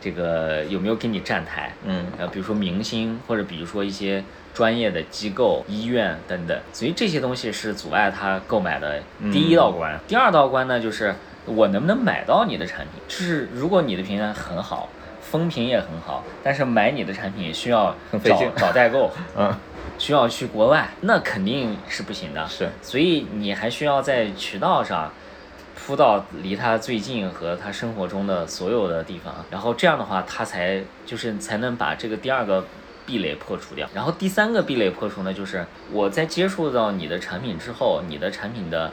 Speaker 2: 这个有没有给你站台，
Speaker 1: 嗯。
Speaker 2: 呃，比如说明星，或者比如说一些专业的机构、医院等等，所以这些东西是阻碍他购买的第一道关。第二道关呢，就是我能不能买到你的产品？就是如果你的平台很好，风评也很好，但是买你的产品需要找找代购，
Speaker 1: 嗯，
Speaker 2: 需要去国外，那肯定是不行的。
Speaker 1: 是，
Speaker 2: 所以你还需要在渠道上铺到离他最近和他生活中的所有的地方，然后这样的话，他才就是才能把这个第二个壁垒破除掉。然后第三个壁垒破除呢，就是我在接触到你的产品之后，你的产品的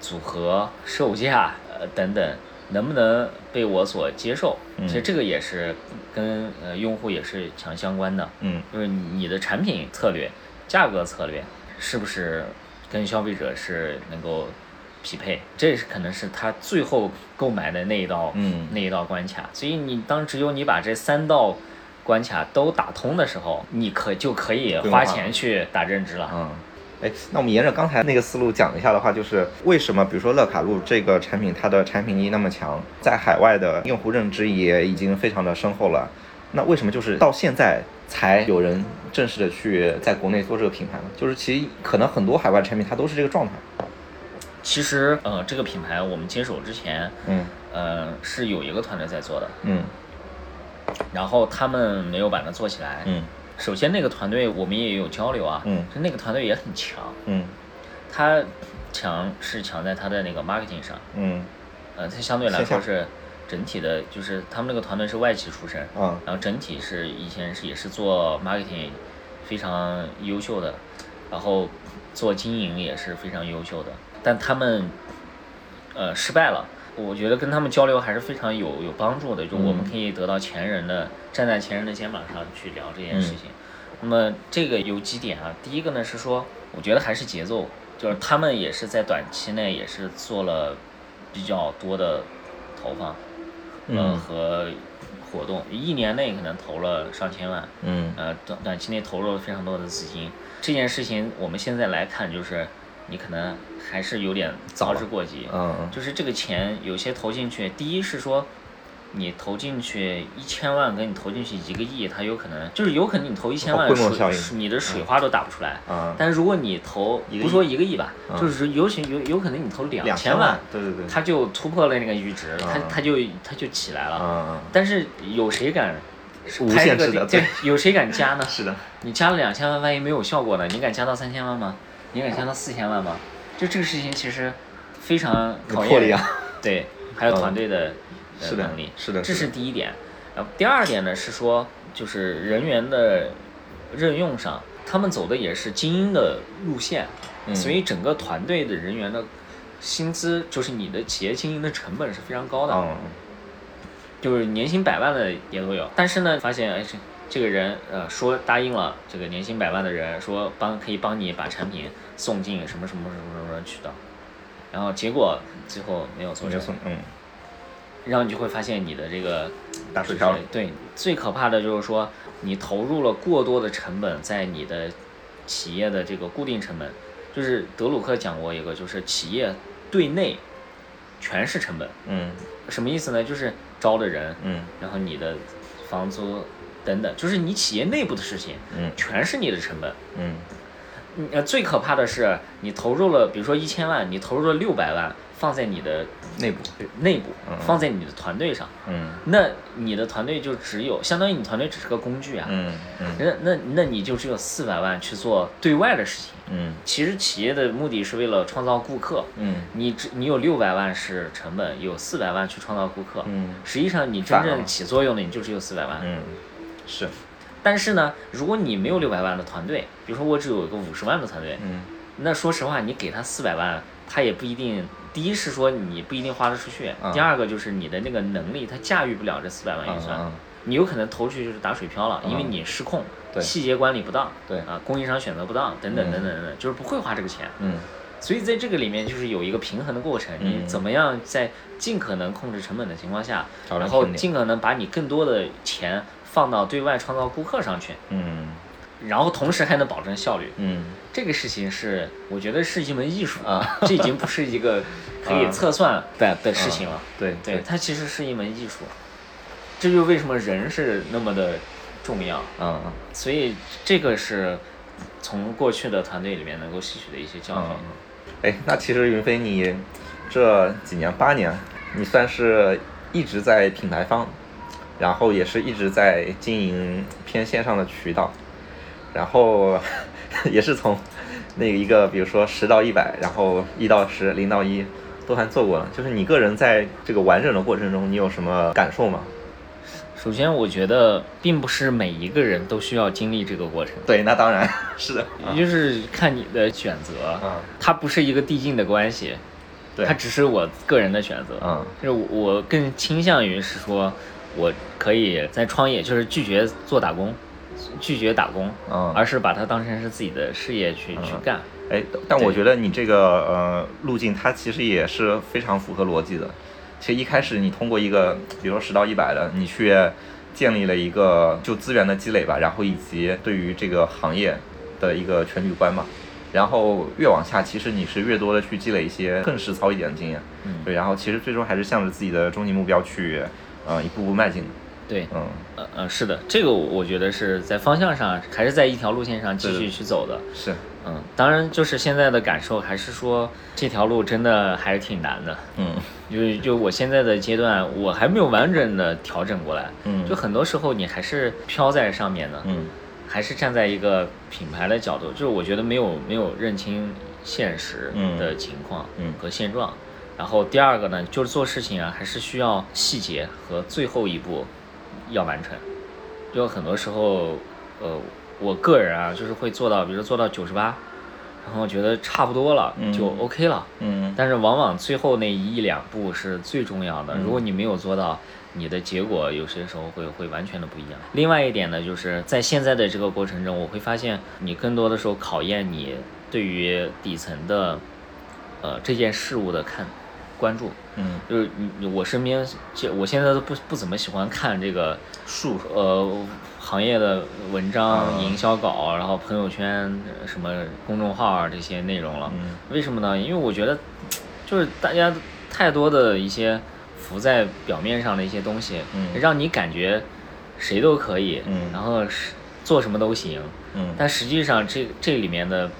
Speaker 2: 组合、售价呃等等。能不能被我所接受？
Speaker 1: 嗯
Speaker 2: 其实这个也是跟呃用户也是强相关的。
Speaker 1: 嗯
Speaker 2: 就是你的产品策略、价格策略是不是跟消费者是能够匹配？这是可能是他最后购买的那一道、
Speaker 1: 嗯
Speaker 2: 那一道关卡。所以你当只有你把这三道关卡都打通的时候，你可就可以花钱去打认知了。
Speaker 1: 嗯，哎，那我们沿着刚才那个思路讲一下的话，就是为什么比如说乐卡路这个产品，它的产品力那么强，在海外的用户认知也已经非常的深厚了，那为什么就是到现在才有人正式的去在国内做这个品牌呢？就是其实可能很多海外产品它都是这个状态。
Speaker 2: 其实，呃，这个品牌我们接手之前，
Speaker 1: 嗯
Speaker 2: 呃，是有一个团队在做的，
Speaker 1: 嗯
Speaker 2: 然后他们没有把它做起来。
Speaker 1: 嗯
Speaker 2: 首先，那个团队我们也有交流啊，
Speaker 1: 嗯。
Speaker 2: 就那个团队也很强，
Speaker 1: 嗯。
Speaker 2: 他强是强在他的那个 marketing 上，
Speaker 1: 嗯。
Speaker 2: 呃，他相对来说是整体的，就是他们那个团队是外企出身，
Speaker 1: 啊
Speaker 2: 然后整体是以前是也是做 marketing 非常优秀的，然后做经营也是非常优秀的，但他们呃失败了。我觉得跟他们交流还是非常有有帮助的，就我们
Speaker 1: 嗯
Speaker 2: 可以得到前人的站在前人的肩膀上去聊这件事情。那么这个有几点啊，第一个呢是说，我觉得还是节奏，就是他们也是在短期内也是做了比较多的投放，呃
Speaker 1: 嗯
Speaker 2: 和活动，一年内可能投了上千万，
Speaker 1: 嗯
Speaker 2: 呃短短期内投入了非常多的资金。这件事情我们现在来看，就是你可能还是有点操之过急，
Speaker 1: 嗯
Speaker 2: 就是这个钱有些投进去，第一是说。你投进去一千万，跟你投进去一个亿，它有可能就是有可能你投一千万水
Speaker 1: 应
Speaker 2: 你的水花都打不出来。
Speaker 1: 啊
Speaker 2: 但是如果你投不说一个亿吧，
Speaker 1: 嗯
Speaker 2: 就是尤其有有可能你投两
Speaker 1: 两
Speaker 2: 千
Speaker 1: 万，对对对，
Speaker 2: 它就突破了那个阈值，它
Speaker 1: 嗯
Speaker 2: 它就它就起来了。
Speaker 1: 嗯
Speaker 2: 但是有谁敢
Speaker 1: 无
Speaker 2: 开
Speaker 1: 限制的
Speaker 2: 这个对，有谁敢加呢？
Speaker 1: 是的，
Speaker 2: 你加了两千万，万一没有效果呢？你敢加到三千万吗？你敢加到四千万吗？就这个事情其实非常考验对，还有
Speaker 1: 嗯
Speaker 2: 团队的呃
Speaker 1: 是的
Speaker 2: 能力，
Speaker 1: 是的
Speaker 2: 这
Speaker 1: 是的
Speaker 2: 是第一点。然后第二点呢是说，就是人员的任用上，他们走的也是精英的路线，
Speaker 1: 嗯
Speaker 2: 所以整个团队的人员的薪资，就是你的企业经营的成本是非常高的。
Speaker 1: 嗯
Speaker 2: 就是年薪百万的也都有，但是呢，发现哎这这个人呃说答应了这个年薪百万的人说帮可以帮你把产品送进什么什么什么什么渠道，然后结果最后没有做成，
Speaker 1: 送嗯。
Speaker 2: 然后你就会发现你的这个
Speaker 1: 打水漂了，
Speaker 2: 对，最可怕的就是说你投入了过多的成本在你的企业的这个固定成本，就是德鲁克讲过一个，就是企业对内全是成本，
Speaker 1: 嗯。
Speaker 2: 什么意思呢？就是招的人，
Speaker 1: 嗯。
Speaker 2: 然后你的房租等等，就是你企业内部的事情，
Speaker 1: 嗯。
Speaker 2: 全是你的成本。
Speaker 1: 嗯
Speaker 2: 嗯呃，最可怕的是你投入了，比如说一千万，你投入了六百万放在你的
Speaker 1: 内部
Speaker 2: 内部
Speaker 1: 嗯，
Speaker 2: 放在你的团队上，
Speaker 1: 嗯
Speaker 2: 那你的团队就只有，相当于你团队只是个工具啊。
Speaker 1: 嗯嗯
Speaker 2: 那那那你就只有四百万去做对外的事情。
Speaker 1: 嗯
Speaker 2: 其实企业的目的是为了创造顾客，
Speaker 1: 嗯
Speaker 2: 你只你有六百万是成本，有四百万去创造顾客。
Speaker 1: 嗯
Speaker 2: 实际上你真正起作用的你就只有四百万。
Speaker 1: 嗯是
Speaker 2: 但是呢，如果你没有六百万的团队，比如说我只有一个五十万的团队，
Speaker 1: 嗯。
Speaker 2: 那说实话，你给他四百万，他也不一定。第一是说你不一定花得出去，
Speaker 1: 啊
Speaker 2: 第二个就是你的那个能力，他驾驭不了这四百万预算，
Speaker 1: 嗯嗯。
Speaker 2: 你有可能投出去就是打水漂了，因为
Speaker 1: 嗯
Speaker 2: 你失控，
Speaker 1: 对。
Speaker 2: 细节管理不当，
Speaker 1: 对。
Speaker 2: 啊，供应商选择不当，等等
Speaker 1: 嗯。
Speaker 2: 等等等等，就是不会花这个钱。
Speaker 1: 嗯。
Speaker 2: 所以在这个里面就是有一个平衡的过程，你
Speaker 1: 嗯
Speaker 2: 怎么样在尽可能控制成本的情况下，然后尽可能把你更多的钱放到对外创造顾客上去，
Speaker 1: 嗯
Speaker 2: 然后同时还能保证效率。
Speaker 1: 嗯
Speaker 2: 这个事情是我觉得是一门艺术
Speaker 1: 啊，
Speaker 2: 这已经不是一个可以
Speaker 1: 啊
Speaker 2: 测算 的的事情了。
Speaker 1: 对
Speaker 2: 对，它其实是一门艺术。这就为什么人是那么的重要。
Speaker 1: 嗯
Speaker 2: 所以这个是从过去的团队里面能够吸取的一些教训。
Speaker 1: 嗯，哎，那其实云飞你这几年八年，你算是一直在品牌方，然后也是一直在经营偏线上的渠道，然后 也是从那个一个比如说十到一百，然后一到十，零到一都还做过了。就是你个人在这个完整的过程中，你有什么感受吗？
Speaker 2: 首先，我觉得并不是每一个人都需要经历这个过程，
Speaker 1: 对，那当然 是的，
Speaker 2: 也就是看你的选择。
Speaker 1: 嗯
Speaker 2: 它不是一个递进的关系，
Speaker 1: 对
Speaker 2: 它只是我个人的选择。
Speaker 1: 嗯
Speaker 2: 就是我我更倾向于是说，我可以在创业，就是拒绝做打工，拒绝打工，
Speaker 1: 嗯
Speaker 2: 而是把它当成是自己的事业去、去干。
Speaker 1: 哎，但我觉得你这个呃路径，它其实也是非常符合逻辑的。其实一开始你通过一个，比如说十到一百的，你去建立了一个就资源的积累吧，然后以及对于这个行业的一个全局观嘛。然后越往下，其实你是越多的去积累一些更实操一点的经验。
Speaker 2: 嗯
Speaker 1: 对，然后其实最终还是向着自己的终极目标去，呃，一步步迈进的。
Speaker 2: 对，
Speaker 1: 嗯，
Speaker 2: 呃呃，是的，这个我觉得是在方向上还是在一条路线上继续去走的。
Speaker 1: 是，
Speaker 2: 嗯，当然就是现在的感受还是说这条路真的还是挺难的。
Speaker 1: 嗯
Speaker 2: 就就我现在的阶段，我还没有完整的调整过来。
Speaker 1: 嗯
Speaker 2: 就很多时候你还是飘在上面的，
Speaker 1: 嗯
Speaker 2: 还是站在一个品牌的角度，就是我觉得没有没有认清现实
Speaker 1: 嗯
Speaker 2: 的情况
Speaker 1: 嗯
Speaker 2: 和现状。然后第二个呢，就是做事情啊，还是需要细节和最后一步要完成。就很多时候，呃，我个人啊，就是会做到，比如说做到九十八，然后觉得差不多了，
Speaker 1: 嗯
Speaker 2: 就 OK 了。
Speaker 1: 嗯
Speaker 2: 但是往往最后那一两步是最重要的，
Speaker 1: 嗯
Speaker 2: 如果你没有做到，你的结果有些时候会会完全的不一样。另外一点呢，就是在现在的这个过程中，我会发现你更多的时候考验你对于底层的，呃这件事物的看关注。
Speaker 1: 嗯，
Speaker 2: 就是我身边，这我现在都不不怎么喜欢看这个
Speaker 1: 数，
Speaker 2: 呃行业的文章、
Speaker 1: 嗯
Speaker 2: 营销稿，然后朋友圈、呃什么公众号啊这些内容了。
Speaker 1: 嗯
Speaker 2: 为什么呢？因为我觉得，就是大家太多的一些浮在表面上的一些东西，
Speaker 1: 嗯
Speaker 2: 让你感觉谁都可以，
Speaker 1: 嗯
Speaker 2: 然后是做什么都行，
Speaker 1: 嗯
Speaker 2: 但实际上这这里面的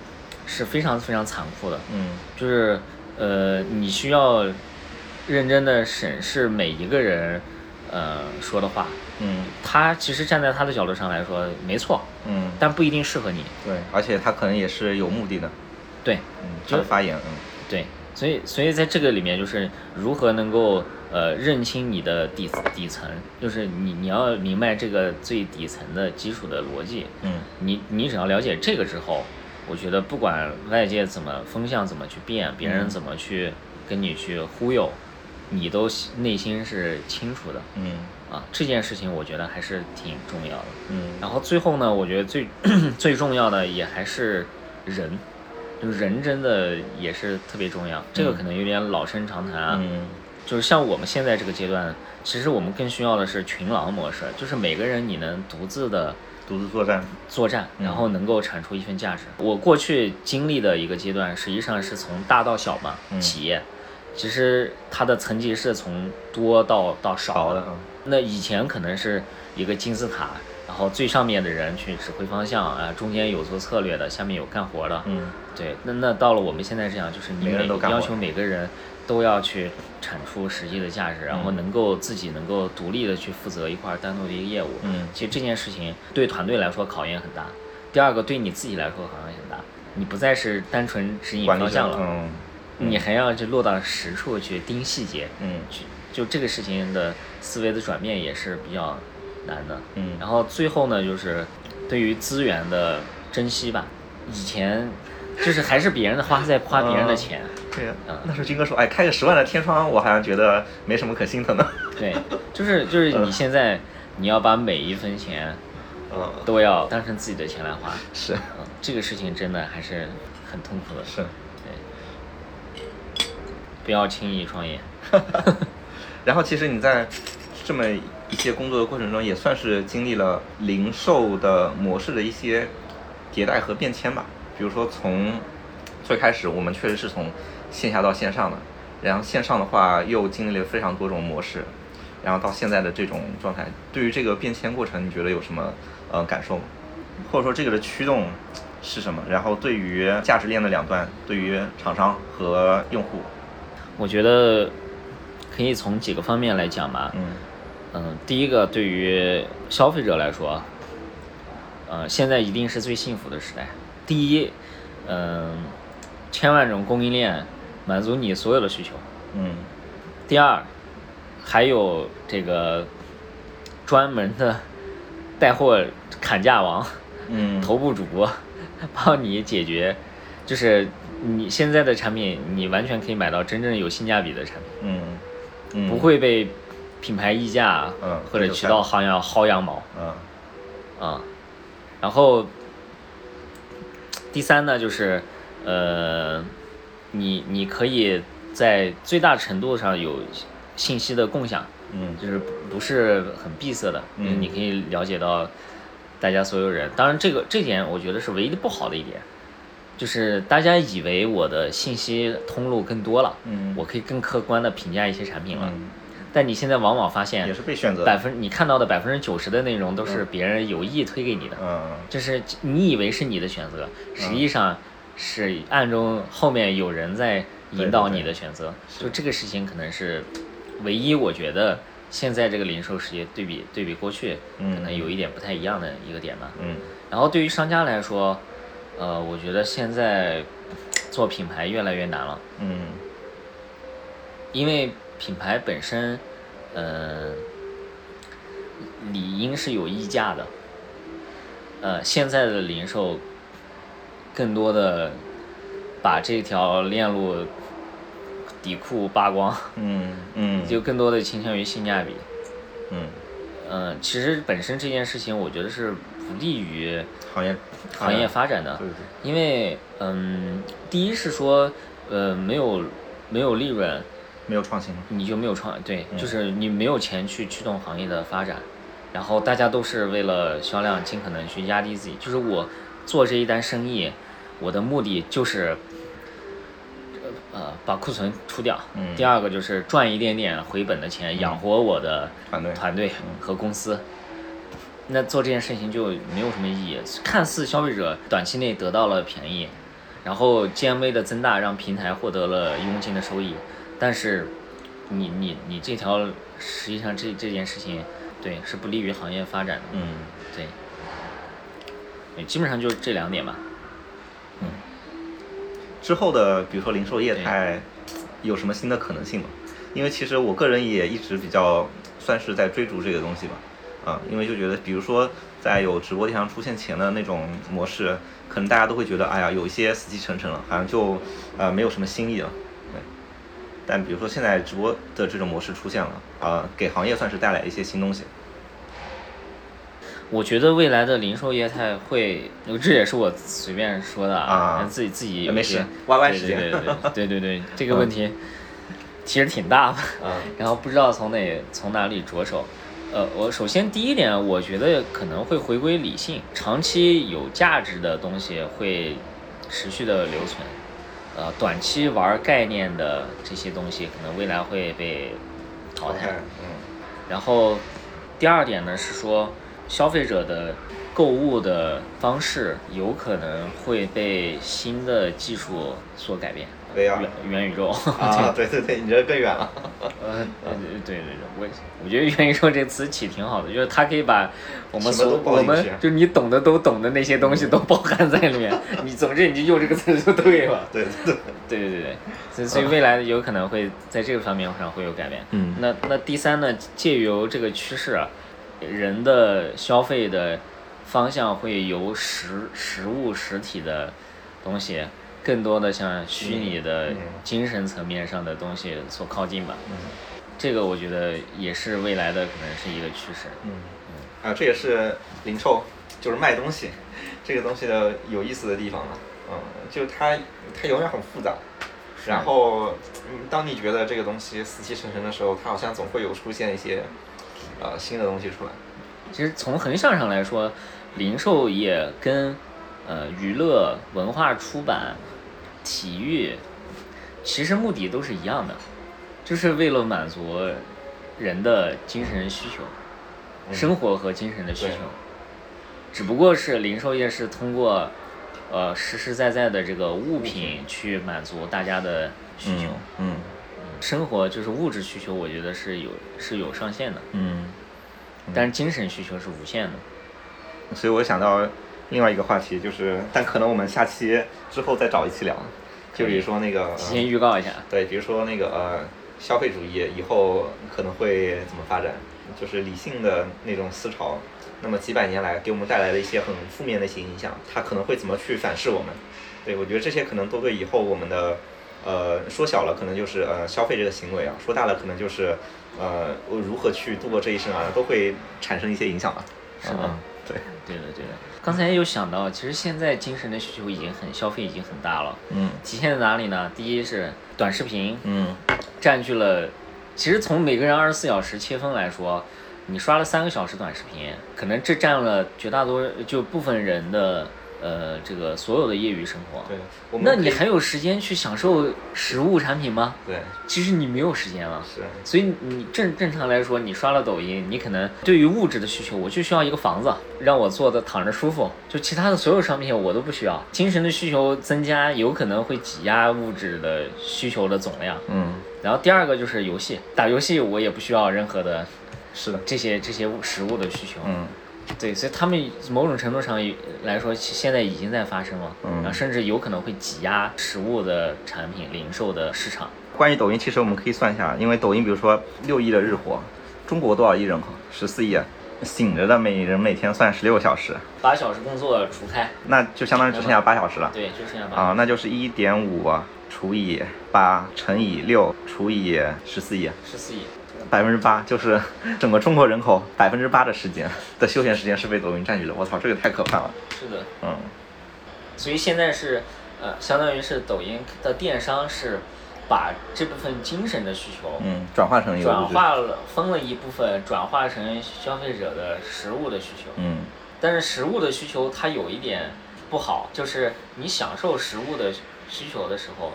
Speaker 2: 是非常非常残酷的，
Speaker 1: 嗯
Speaker 2: 就是呃，你需要认真的审视每一个人呃说的话，
Speaker 1: 嗯。
Speaker 2: 他其实站在他的角度上来说没错，
Speaker 1: 嗯，
Speaker 2: 但不一定适合你，
Speaker 1: 对，而且他可能也是有目的的，
Speaker 2: 对。
Speaker 1: 嗯，他的发言，嗯。
Speaker 2: 对，所以所以在这个里面，就是如何能够呃认清你的底底层，就是你你要明白这个最底层的基础的逻辑。
Speaker 1: 嗯。
Speaker 2: 你你只要了解这个之后，我觉得不管外界怎么风向怎么去变，别人
Speaker 1: 嗯
Speaker 2: 怎么去跟你去忽悠，你都内心是清楚的
Speaker 1: 嗯
Speaker 2: 啊。这件事情我觉得还是挺重要的。
Speaker 1: 嗯
Speaker 2: 然后最后呢，我觉得最 最重要的也还是人，就是人真的也是特别重要。这个可能有点老生常谈啊，
Speaker 1: 嗯
Speaker 2: 就是像我们现在这个阶段，其实我们更需要的是群狼模式，就是每个人你能独自的
Speaker 1: 独自作战，
Speaker 2: 作战，
Speaker 1: 嗯。
Speaker 2: 然后能够产出一份价值。我过去经历的一个阶段，实际上是从大到小嘛，
Speaker 1: 嗯。
Speaker 2: 企业，其实它的层级是从多到到少
Speaker 1: 好的，嗯。
Speaker 2: 那以前可能是一个金字塔，然后最上面的人去指挥方向啊，中间有做策略的，下面有干活的。
Speaker 1: 嗯。
Speaker 2: 对，那那到了我们现在这样，就是你要求每个人都要去产出实际的价值，然后
Speaker 1: 嗯
Speaker 2: 能够自己能够独立的去负责一块单独的一个业务。
Speaker 1: 嗯
Speaker 2: 其实这件事情对团队来说考验很大，第二个对你自己来说考验很大，你不再是单纯指引方向，了，
Speaker 1: 嗯
Speaker 2: 你还要去落到实处去盯细节。
Speaker 1: 嗯
Speaker 2: 去就这个事情的思维的转变也是比较难的。
Speaker 1: 嗯
Speaker 2: 然后最后呢，就是对于资源的珍惜吧。以前就是还是别人的花在花别人的钱，
Speaker 1: 对呀
Speaker 2: 嗯，
Speaker 1: 那时候金哥说，哎，开个十万的天窗，我好像觉得没什么可心疼的，
Speaker 2: 对，就是就是你现在你要把每一分钱
Speaker 1: 嗯，
Speaker 2: 都要当成自己的钱来花，
Speaker 1: 是。
Speaker 2: 嗯，这个事情真的还是很痛苦的。
Speaker 1: 是，
Speaker 2: 对，不要轻易创业。
Speaker 1: 然后其实你在这么一些工作的过程中，也算是经历了零售的模式的一些迭代和变迁吧。比如说从最开始，我们确实是从线下到线上的，然后线上的话又经历了非常多种模式。然后到现在的这种状态，对于这个变迁过程，你觉得有什么呃感受吗？或者说这个的驱动是什么？然后对于价值链的两端，对于厂商和用户，
Speaker 2: 我觉得可以从几个方面来讲吧。
Speaker 1: 嗯
Speaker 2: 嗯，第一个对于消费者来说，呃，现在一定是最幸福的时代。第一，嗯，千万种供应链满足你所有的需求。
Speaker 1: 嗯。
Speaker 2: 第二，还有这个专门的带货砍价王、
Speaker 1: 嗯。
Speaker 2: 头部主播，帮你解决，就是你现在的产品，你完全可以买到真正有性价比的产品，
Speaker 1: 嗯。嗯，
Speaker 2: 不会被品牌溢价
Speaker 1: 嗯
Speaker 2: 或者渠道行业薅羊毛。
Speaker 1: 嗯。
Speaker 2: 啊。然后第三呢，就是呃，你你可以在最大程度上有信息的共享。
Speaker 1: 嗯
Speaker 2: 就是不不是很闭塞的，
Speaker 1: 嗯
Speaker 2: 你可以了解到大家所有人。当然，这个这点我觉得是唯一的不好的一点，就是大家以为我的信息通路更多了，
Speaker 1: 嗯
Speaker 2: 我可以更客观的评价一些产品了。
Speaker 1: 嗯，
Speaker 2: 但你现在往往发现
Speaker 1: 也是被选择，
Speaker 2: 百分你看到的百分之九十的内容都是别人有意推给你的，
Speaker 1: 嗯
Speaker 2: 就是你以为是你的选择，实际上是暗中后面有人在引导你的选择。就这个事情可能是唯一我觉得现在这个零售世界对比对比过去，
Speaker 1: 嗯
Speaker 2: 可能有一点不太一样的一个点吧。
Speaker 1: 嗯
Speaker 2: 然后对于商家来说，呃，我觉得现在做品牌越来越难了。
Speaker 1: 嗯
Speaker 2: 因为品牌本身，呃，理应是有溢价的。呃，现在的零售更多的把这条链路底裤扒光，
Speaker 1: 嗯嗯，
Speaker 2: 就更多的倾向于性价比。
Speaker 1: 嗯
Speaker 2: 嗯、其实本身这件事情，我觉得是不利于
Speaker 1: 行业
Speaker 2: 行业发展的。
Speaker 1: 对对
Speaker 2: 因为，嗯，第一是说，呃，没有没有利润，
Speaker 1: 没有创新，
Speaker 2: 你就没有创对，
Speaker 1: 嗯
Speaker 2: 就是你没有钱去驱动行业的发展，然后大家都是为了销量尽可能去压低自己。就是我做这一单生意，我的目的就是，呃，把库存出掉。
Speaker 1: 嗯
Speaker 2: 第二个就是赚一点点回本的钱，养活我的
Speaker 1: 团队
Speaker 2: 团队和公司。那做这件事情就没有什么意义。看似消费者短期内得到了便宜，然后 GMV 的增大让平台获得了佣金的收益，但是你你你这条实际上这这件事情，对是不利于行业发展的。
Speaker 1: 嗯
Speaker 2: 对，对，基本上就是这两点吧。
Speaker 1: 嗯之后的比如说零售业态有什么新的可能性吗？因为其实我个人也一直比较算是在追逐这个东西吧，啊，因为就觉得比如说在有直播电商出现前的那种模式，可能大家都会觉得哎呀有一些死气沉沉了，好像就呃没有什么新意了，对。但比如说现在直播的这种模式出现了，啊，给行业算是带来一些新东西。
Speaker 2: 我觉得未来的零售业态会，这也是我随便说的
Speaker 1: 啊
Speaker 2: 自己自己有
Speaker 1: 没事歪歪时间
Speaker 2: 对对对对对对，这个问题其实挺大的。
Speaker 1: 嗯
Speaker 2: 然后不知道从哪从哪里着手。呃，我首先第一点，我觉得可能会回归理性，长期有价值的东西会持续的留存，呃，短期玩概念的这些东西，可能未来会被淘汰。
Speaker 1: 嗯
Speaker 2: 然后第二点呢是说，消费者的购物的方式有可能会被新的技术所改变，
Speaker 1: VR
Speaker 2: 元元宇宙。
Speaker 1: 啊，对对对，你这更远了。
Speaker 2: 呃，对对对，我我觉得元宇宙这个词起挺好的，就是它可以把我们所我们就你懂的都懂的那些东西都包含在里面，你总之你就用这个词就对了。
Speaker 1: 对对对，
Speaker 2: 对对对对，所以所以未来有可能会在这个方面上会有改变。
Speaker 1: 嗯
Speaker 2: 那那第三呢，借由这个趋势啊，人的消费的方向会由实实物实体的东西，更多的像虚拟的
Speaker 1: 嗯
Speaker 2: 精神层面上的东西所靠近吧。
Speaker 1: 嗯
Speaker 2: 这个我觉得也是未来的可能是一个趋势。
Speaker 1: 嗯，啊，这也是零售，就是卖东西，这个东西的有意思的地方嘛。嗯，就它它永远很复杂，然后嗯当你觉得这个东西死气沉沉的时候，它好像总会有出现一些呃新的东西出来。
Speaker 2: 其实从横向上来说，零售业跟呃娱乐、文化出版、体育，其实目的都是一样的，就是为了满足人的精神需求，
Speaker 1: 嗯
Speaker 2: 生活和精神的需
Speaker 1: 对
Speaker 2: 求，只不过是零售业是通过呃实实在在的这个物品去满足大家的需求，
Speaker 1: 嗯
Speaker 2: 生活就是物质需求，我觉得是有是有上限的，
Speaker 1: 嗯
Speaker 2: 但是精神需求是无限的。
Speaker 1: 嗯，所以我想到另外一个话题，就是但可能我们下期之后再找一期聊，就比如说那个呃
Speaker 2: 提前预告一下，
Speaker 1: 对，比如说那个呃，消费主义以后可能会怎么发展？就是理性的那种思潮，那么几百年来给我们带来的一些很负面的一些影响，它可能会怎么去反噬我们？对我觉得这些可能都对以后我们的呃说小了可能就是呃消费这个行为啊，说大了可能就是呃我如何去度过这一生啊，都会产生一些影响吧。
Speaker 2: 是的
Speaker 1: 嗯，对，
Speaker 2: 对的对的。刚才有想到，其实现在精神的需求已经很消费已经很大了，
Speaker 1: 嗯
Speaker 2: 体现在哪里呢？第一是短视频
Speaker 1: 嗯
Speaker 2: 占据了，其实从每个人二十四小时切分来说，你刷了三个小时短视频，可能这占了绝大多就部分人的呃这个所有的业余生活。
Speaker 1: 对，我们
Speaker 2: 那你还有时间去享受实物产品吗？
Speaker 1: 对
Speaker 2: 其实你没有时间了。
Speaker 1: 是
Speaker 2: 所以你正正常来说，你刷了抖音，你可能对于物质的需求，我就需要一个房子，让我坐的躺着舒服，就其他的所有商品我都不需要。精神的需求增加，有可能会挤压物质的需求的总量。
Speaker 1: 嗯
Speaker 2: 然后第二个就是游戏，打游戏我也不需要任何的
Speaker 1: 是的
Speaker 2: 这些这些物实物的需求。
Speaker 1: 嗯
Speaker 2: 对，所以他们某种程度上来说，现在已经在发生了，
Speaker 1: 嗯
Speaker 2: 然后甚至有可能会挤压实物的产品零售的市场。
Speaker 1: 关于抖音，其实我们可以算一下，因为抖音比如说六亿的日活，中国多少亿人口？十四亿，醒着的每人每天算十六小时，
Speaker 2: 八小时工作除开，
Speaker 1: 那就相当于只剩下八小时了。
Speaker 2: 对，就剩下八。
Speaker 1: 啊，那就是一点五除以八乘以六除以十四亿，
Speaker 2: 十四亿。
Speaker 1: 百分之八就是整个中国人口百分之八的时间的休闲时间是被抖音占据了。我操，这个太可怕了。
Speaker 2: 是的，
Speaker 1: 嗯
Speaker 2: 所以现在是，呃，相当于是抖音的电商是把这部分精神的需求
Speaker 1: 嗯，转化成一个
Speaker 2: 转。化了，分了一部分转化成消费者的实物的需求。
Speaker 1: 嗯
Speaker 2: 但是实物的需求它有一点不好，就是你享受实物的需求的时候，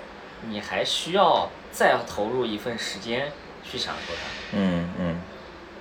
Speaker 2: 你还需要再投入一份时间去享受它。
Speaker 1: 嗯嗯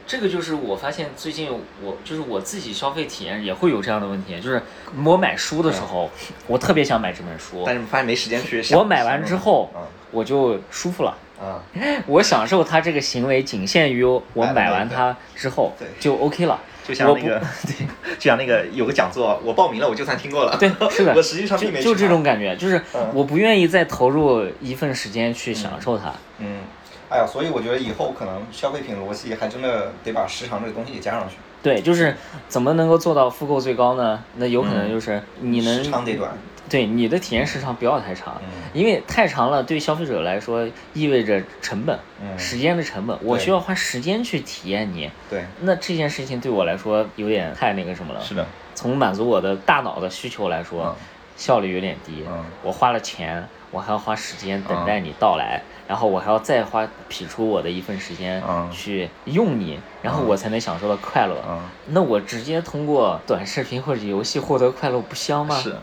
Speaker 2: 这个就是我发现最近我就是我自己消费体验也会有这样的问题，就是我买书的时候，我特别想买这本书，
Speaker 1: 但是发现没时间去 想。
Speaker 2: 我买完之后
Speaker 1: 嗯
Speaker 2: 我就舒服了。
Speaker 1: 嗯
Speaker 2: 我享受它这个行为仅限于我
Speaker 1: 买
Speaker 2: 完它之后
Speaker 1: 对
Speaker 2: 就 OK 了。
Speaker 1: 就像那个，对就像那个有个讲座，我报名了，我就算听过了。
Speaker 2: 对，是的，
Speaker 1: 我实际上并没
Speaker 2: 就就这种感觉，就是
Speaker 1: 嗯
Speaker 2: 我不愿意再投入一份时间去享受它。
Speaker 1: 嗯，哎呀，所以我觉得以后可能消费品逻辑还真的得把时长这个东西给加上去，
Speaker 2: 对，就是怎么能够做到复购最高呢？那有可能就是你能
Speaker 1: 时长得短。
Speaker 2: 对你的体验时长不要太长，
Speaker 1: 嗯
Speaker 2: 因为太长了对消费者来说意味着成本，
Speaker 1: 嗯
Speaker 2: 时间的成本，我需要花时间去体验你。
Speaker 1: 对，
Speaker 2: 那这件事情对我来说有点太那个什么了。
Speaker 1: 是的，
Speaker 2: 从满足我的大脑的需求来说，
Speaker 1: 嗯
Speaker 2: 效率有点低。
Speaker 1: 嗯
Speaker 2: 我花了钱，我还要花时间等待你到来，然后我还要再花匹出我的一份时间
Speaker 1: 嗯
Speaker 2: 去用你，然后
Speaker 1: 嗯
Speaker 2: 我才能享受到快乐。
Speaker 1: 嗯，
Speaker 2: 那我直接通过短视频或者游戏获得快乐，不香吗？
Speaker 1: 是。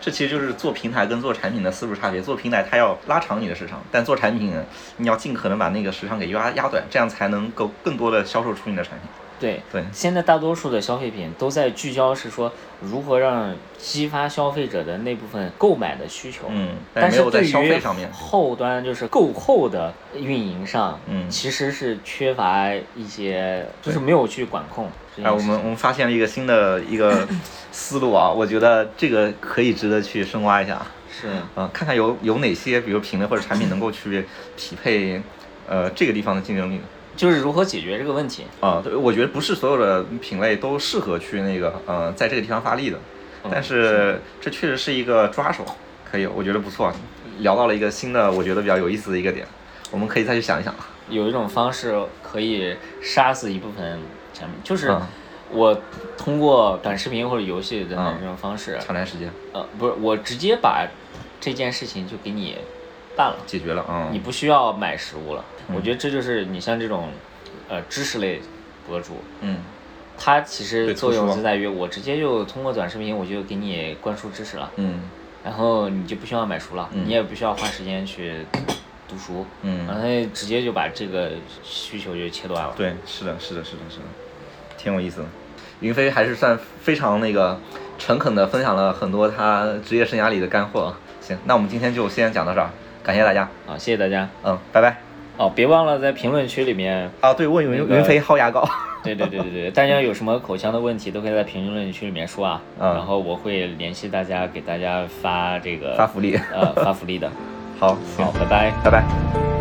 Speaker 1: 这其实就是做平台跟做产品的思路差别。做平台它要拉长你的时长，但做产品你要尽可能把那个时长给压压短，这样才能够更多的销售出你的产品。
Speaker 2: 对
Speaker 1: 对
Speaker 2: 现在大多数的消费品都在聚焦是说如何让激发消费者的那部分购买的需求。
Speaker 1: 嗯，
Speaker 2: 但是对于。后端就是购后的运营上，
Speaker 1: 嗯
Speaker 2: 其实是缺乏一些，就是没有去管控这
Speaker 1: 哎，我。们我们发现了一个新的一个 思路啊，我觉得这个可以值得去深挖一下。
Speaker 2: 是
Speaker 1: 嗯，看看有有哪些，比如品类或者产品能够去匹配，呃，这个地方的竞争力。
Speaker 2: 就是如何解决这个问题。
Speaker 1: 啊、对，我觉得不是所有的品类都适合去那个呃，在这个地方发力的，
Speaker 2: 嗯
Speaker 1: 但是这确实是一个抓手，可以，我觉得不错。聊到了一个新的，我觉得比较有意思的一个点，我们可以再去想一想。
Speaker 2: 有一种方式可以杀死一部分产品，就是
Speaker 1: 嗯
Speaker 2: 我通过短视频或者游戏等等
Speaker 1: 嗯
Speaker 2: 这种方式，
Speaker 1: 抢占时间，
Speaker 2: 呃，不是，我直接把这件事情就给你办了。
Speaker 1: 解决了，嗯，
Speaker 2: 你不需要买实物了。
Speaker 1: 嗯
Speaker 2: 我觉得这就是你像这种，呃，知识类博主，
Speaker 1: 嗯
Speaker 2: 它其实作用就在于我直接就通过短视频我就给你灌输知识了，
Speaker 1: 嗯
Speaker 2: 然后你就不需要买书了，
Speaker 1: 嗯
Speaker 2: 你也不需要花时间去读书，
Speaker 1: 嗯
Speaker 2: 然后他直接就把这个需求就切断了。
Speaker 1: 对，是的，是的，是的，是的，挺有意思的。云飞还是算非常那个诚恳的分享了很多他职业生涯里的干货。行，那我们今天就先讲到这儿，感谢大家，
Speaker 2: 啊，谢谢大家。
Speaker 1: 嗯，拜拜。
Speaker 2: 哦，别忘了在评论区里面，
Speaker 1: 啊，对，问云
Speaker 2: 那个
Speaker 1: 云飞薅牙膏。
Speaker 2: 对对对对对，大家有什么口腔的问题都可以在评论区里面说啊，
Speaker 1: 嗯
Speaker 2: 然后我会联系大家，给大家发这个
Speaker 1: 发福利
Speaker 2: 呃发福利的。
Speaker 1: 好，
Speaker 2: 好，拜拜。
Speaker 1: 拜拜。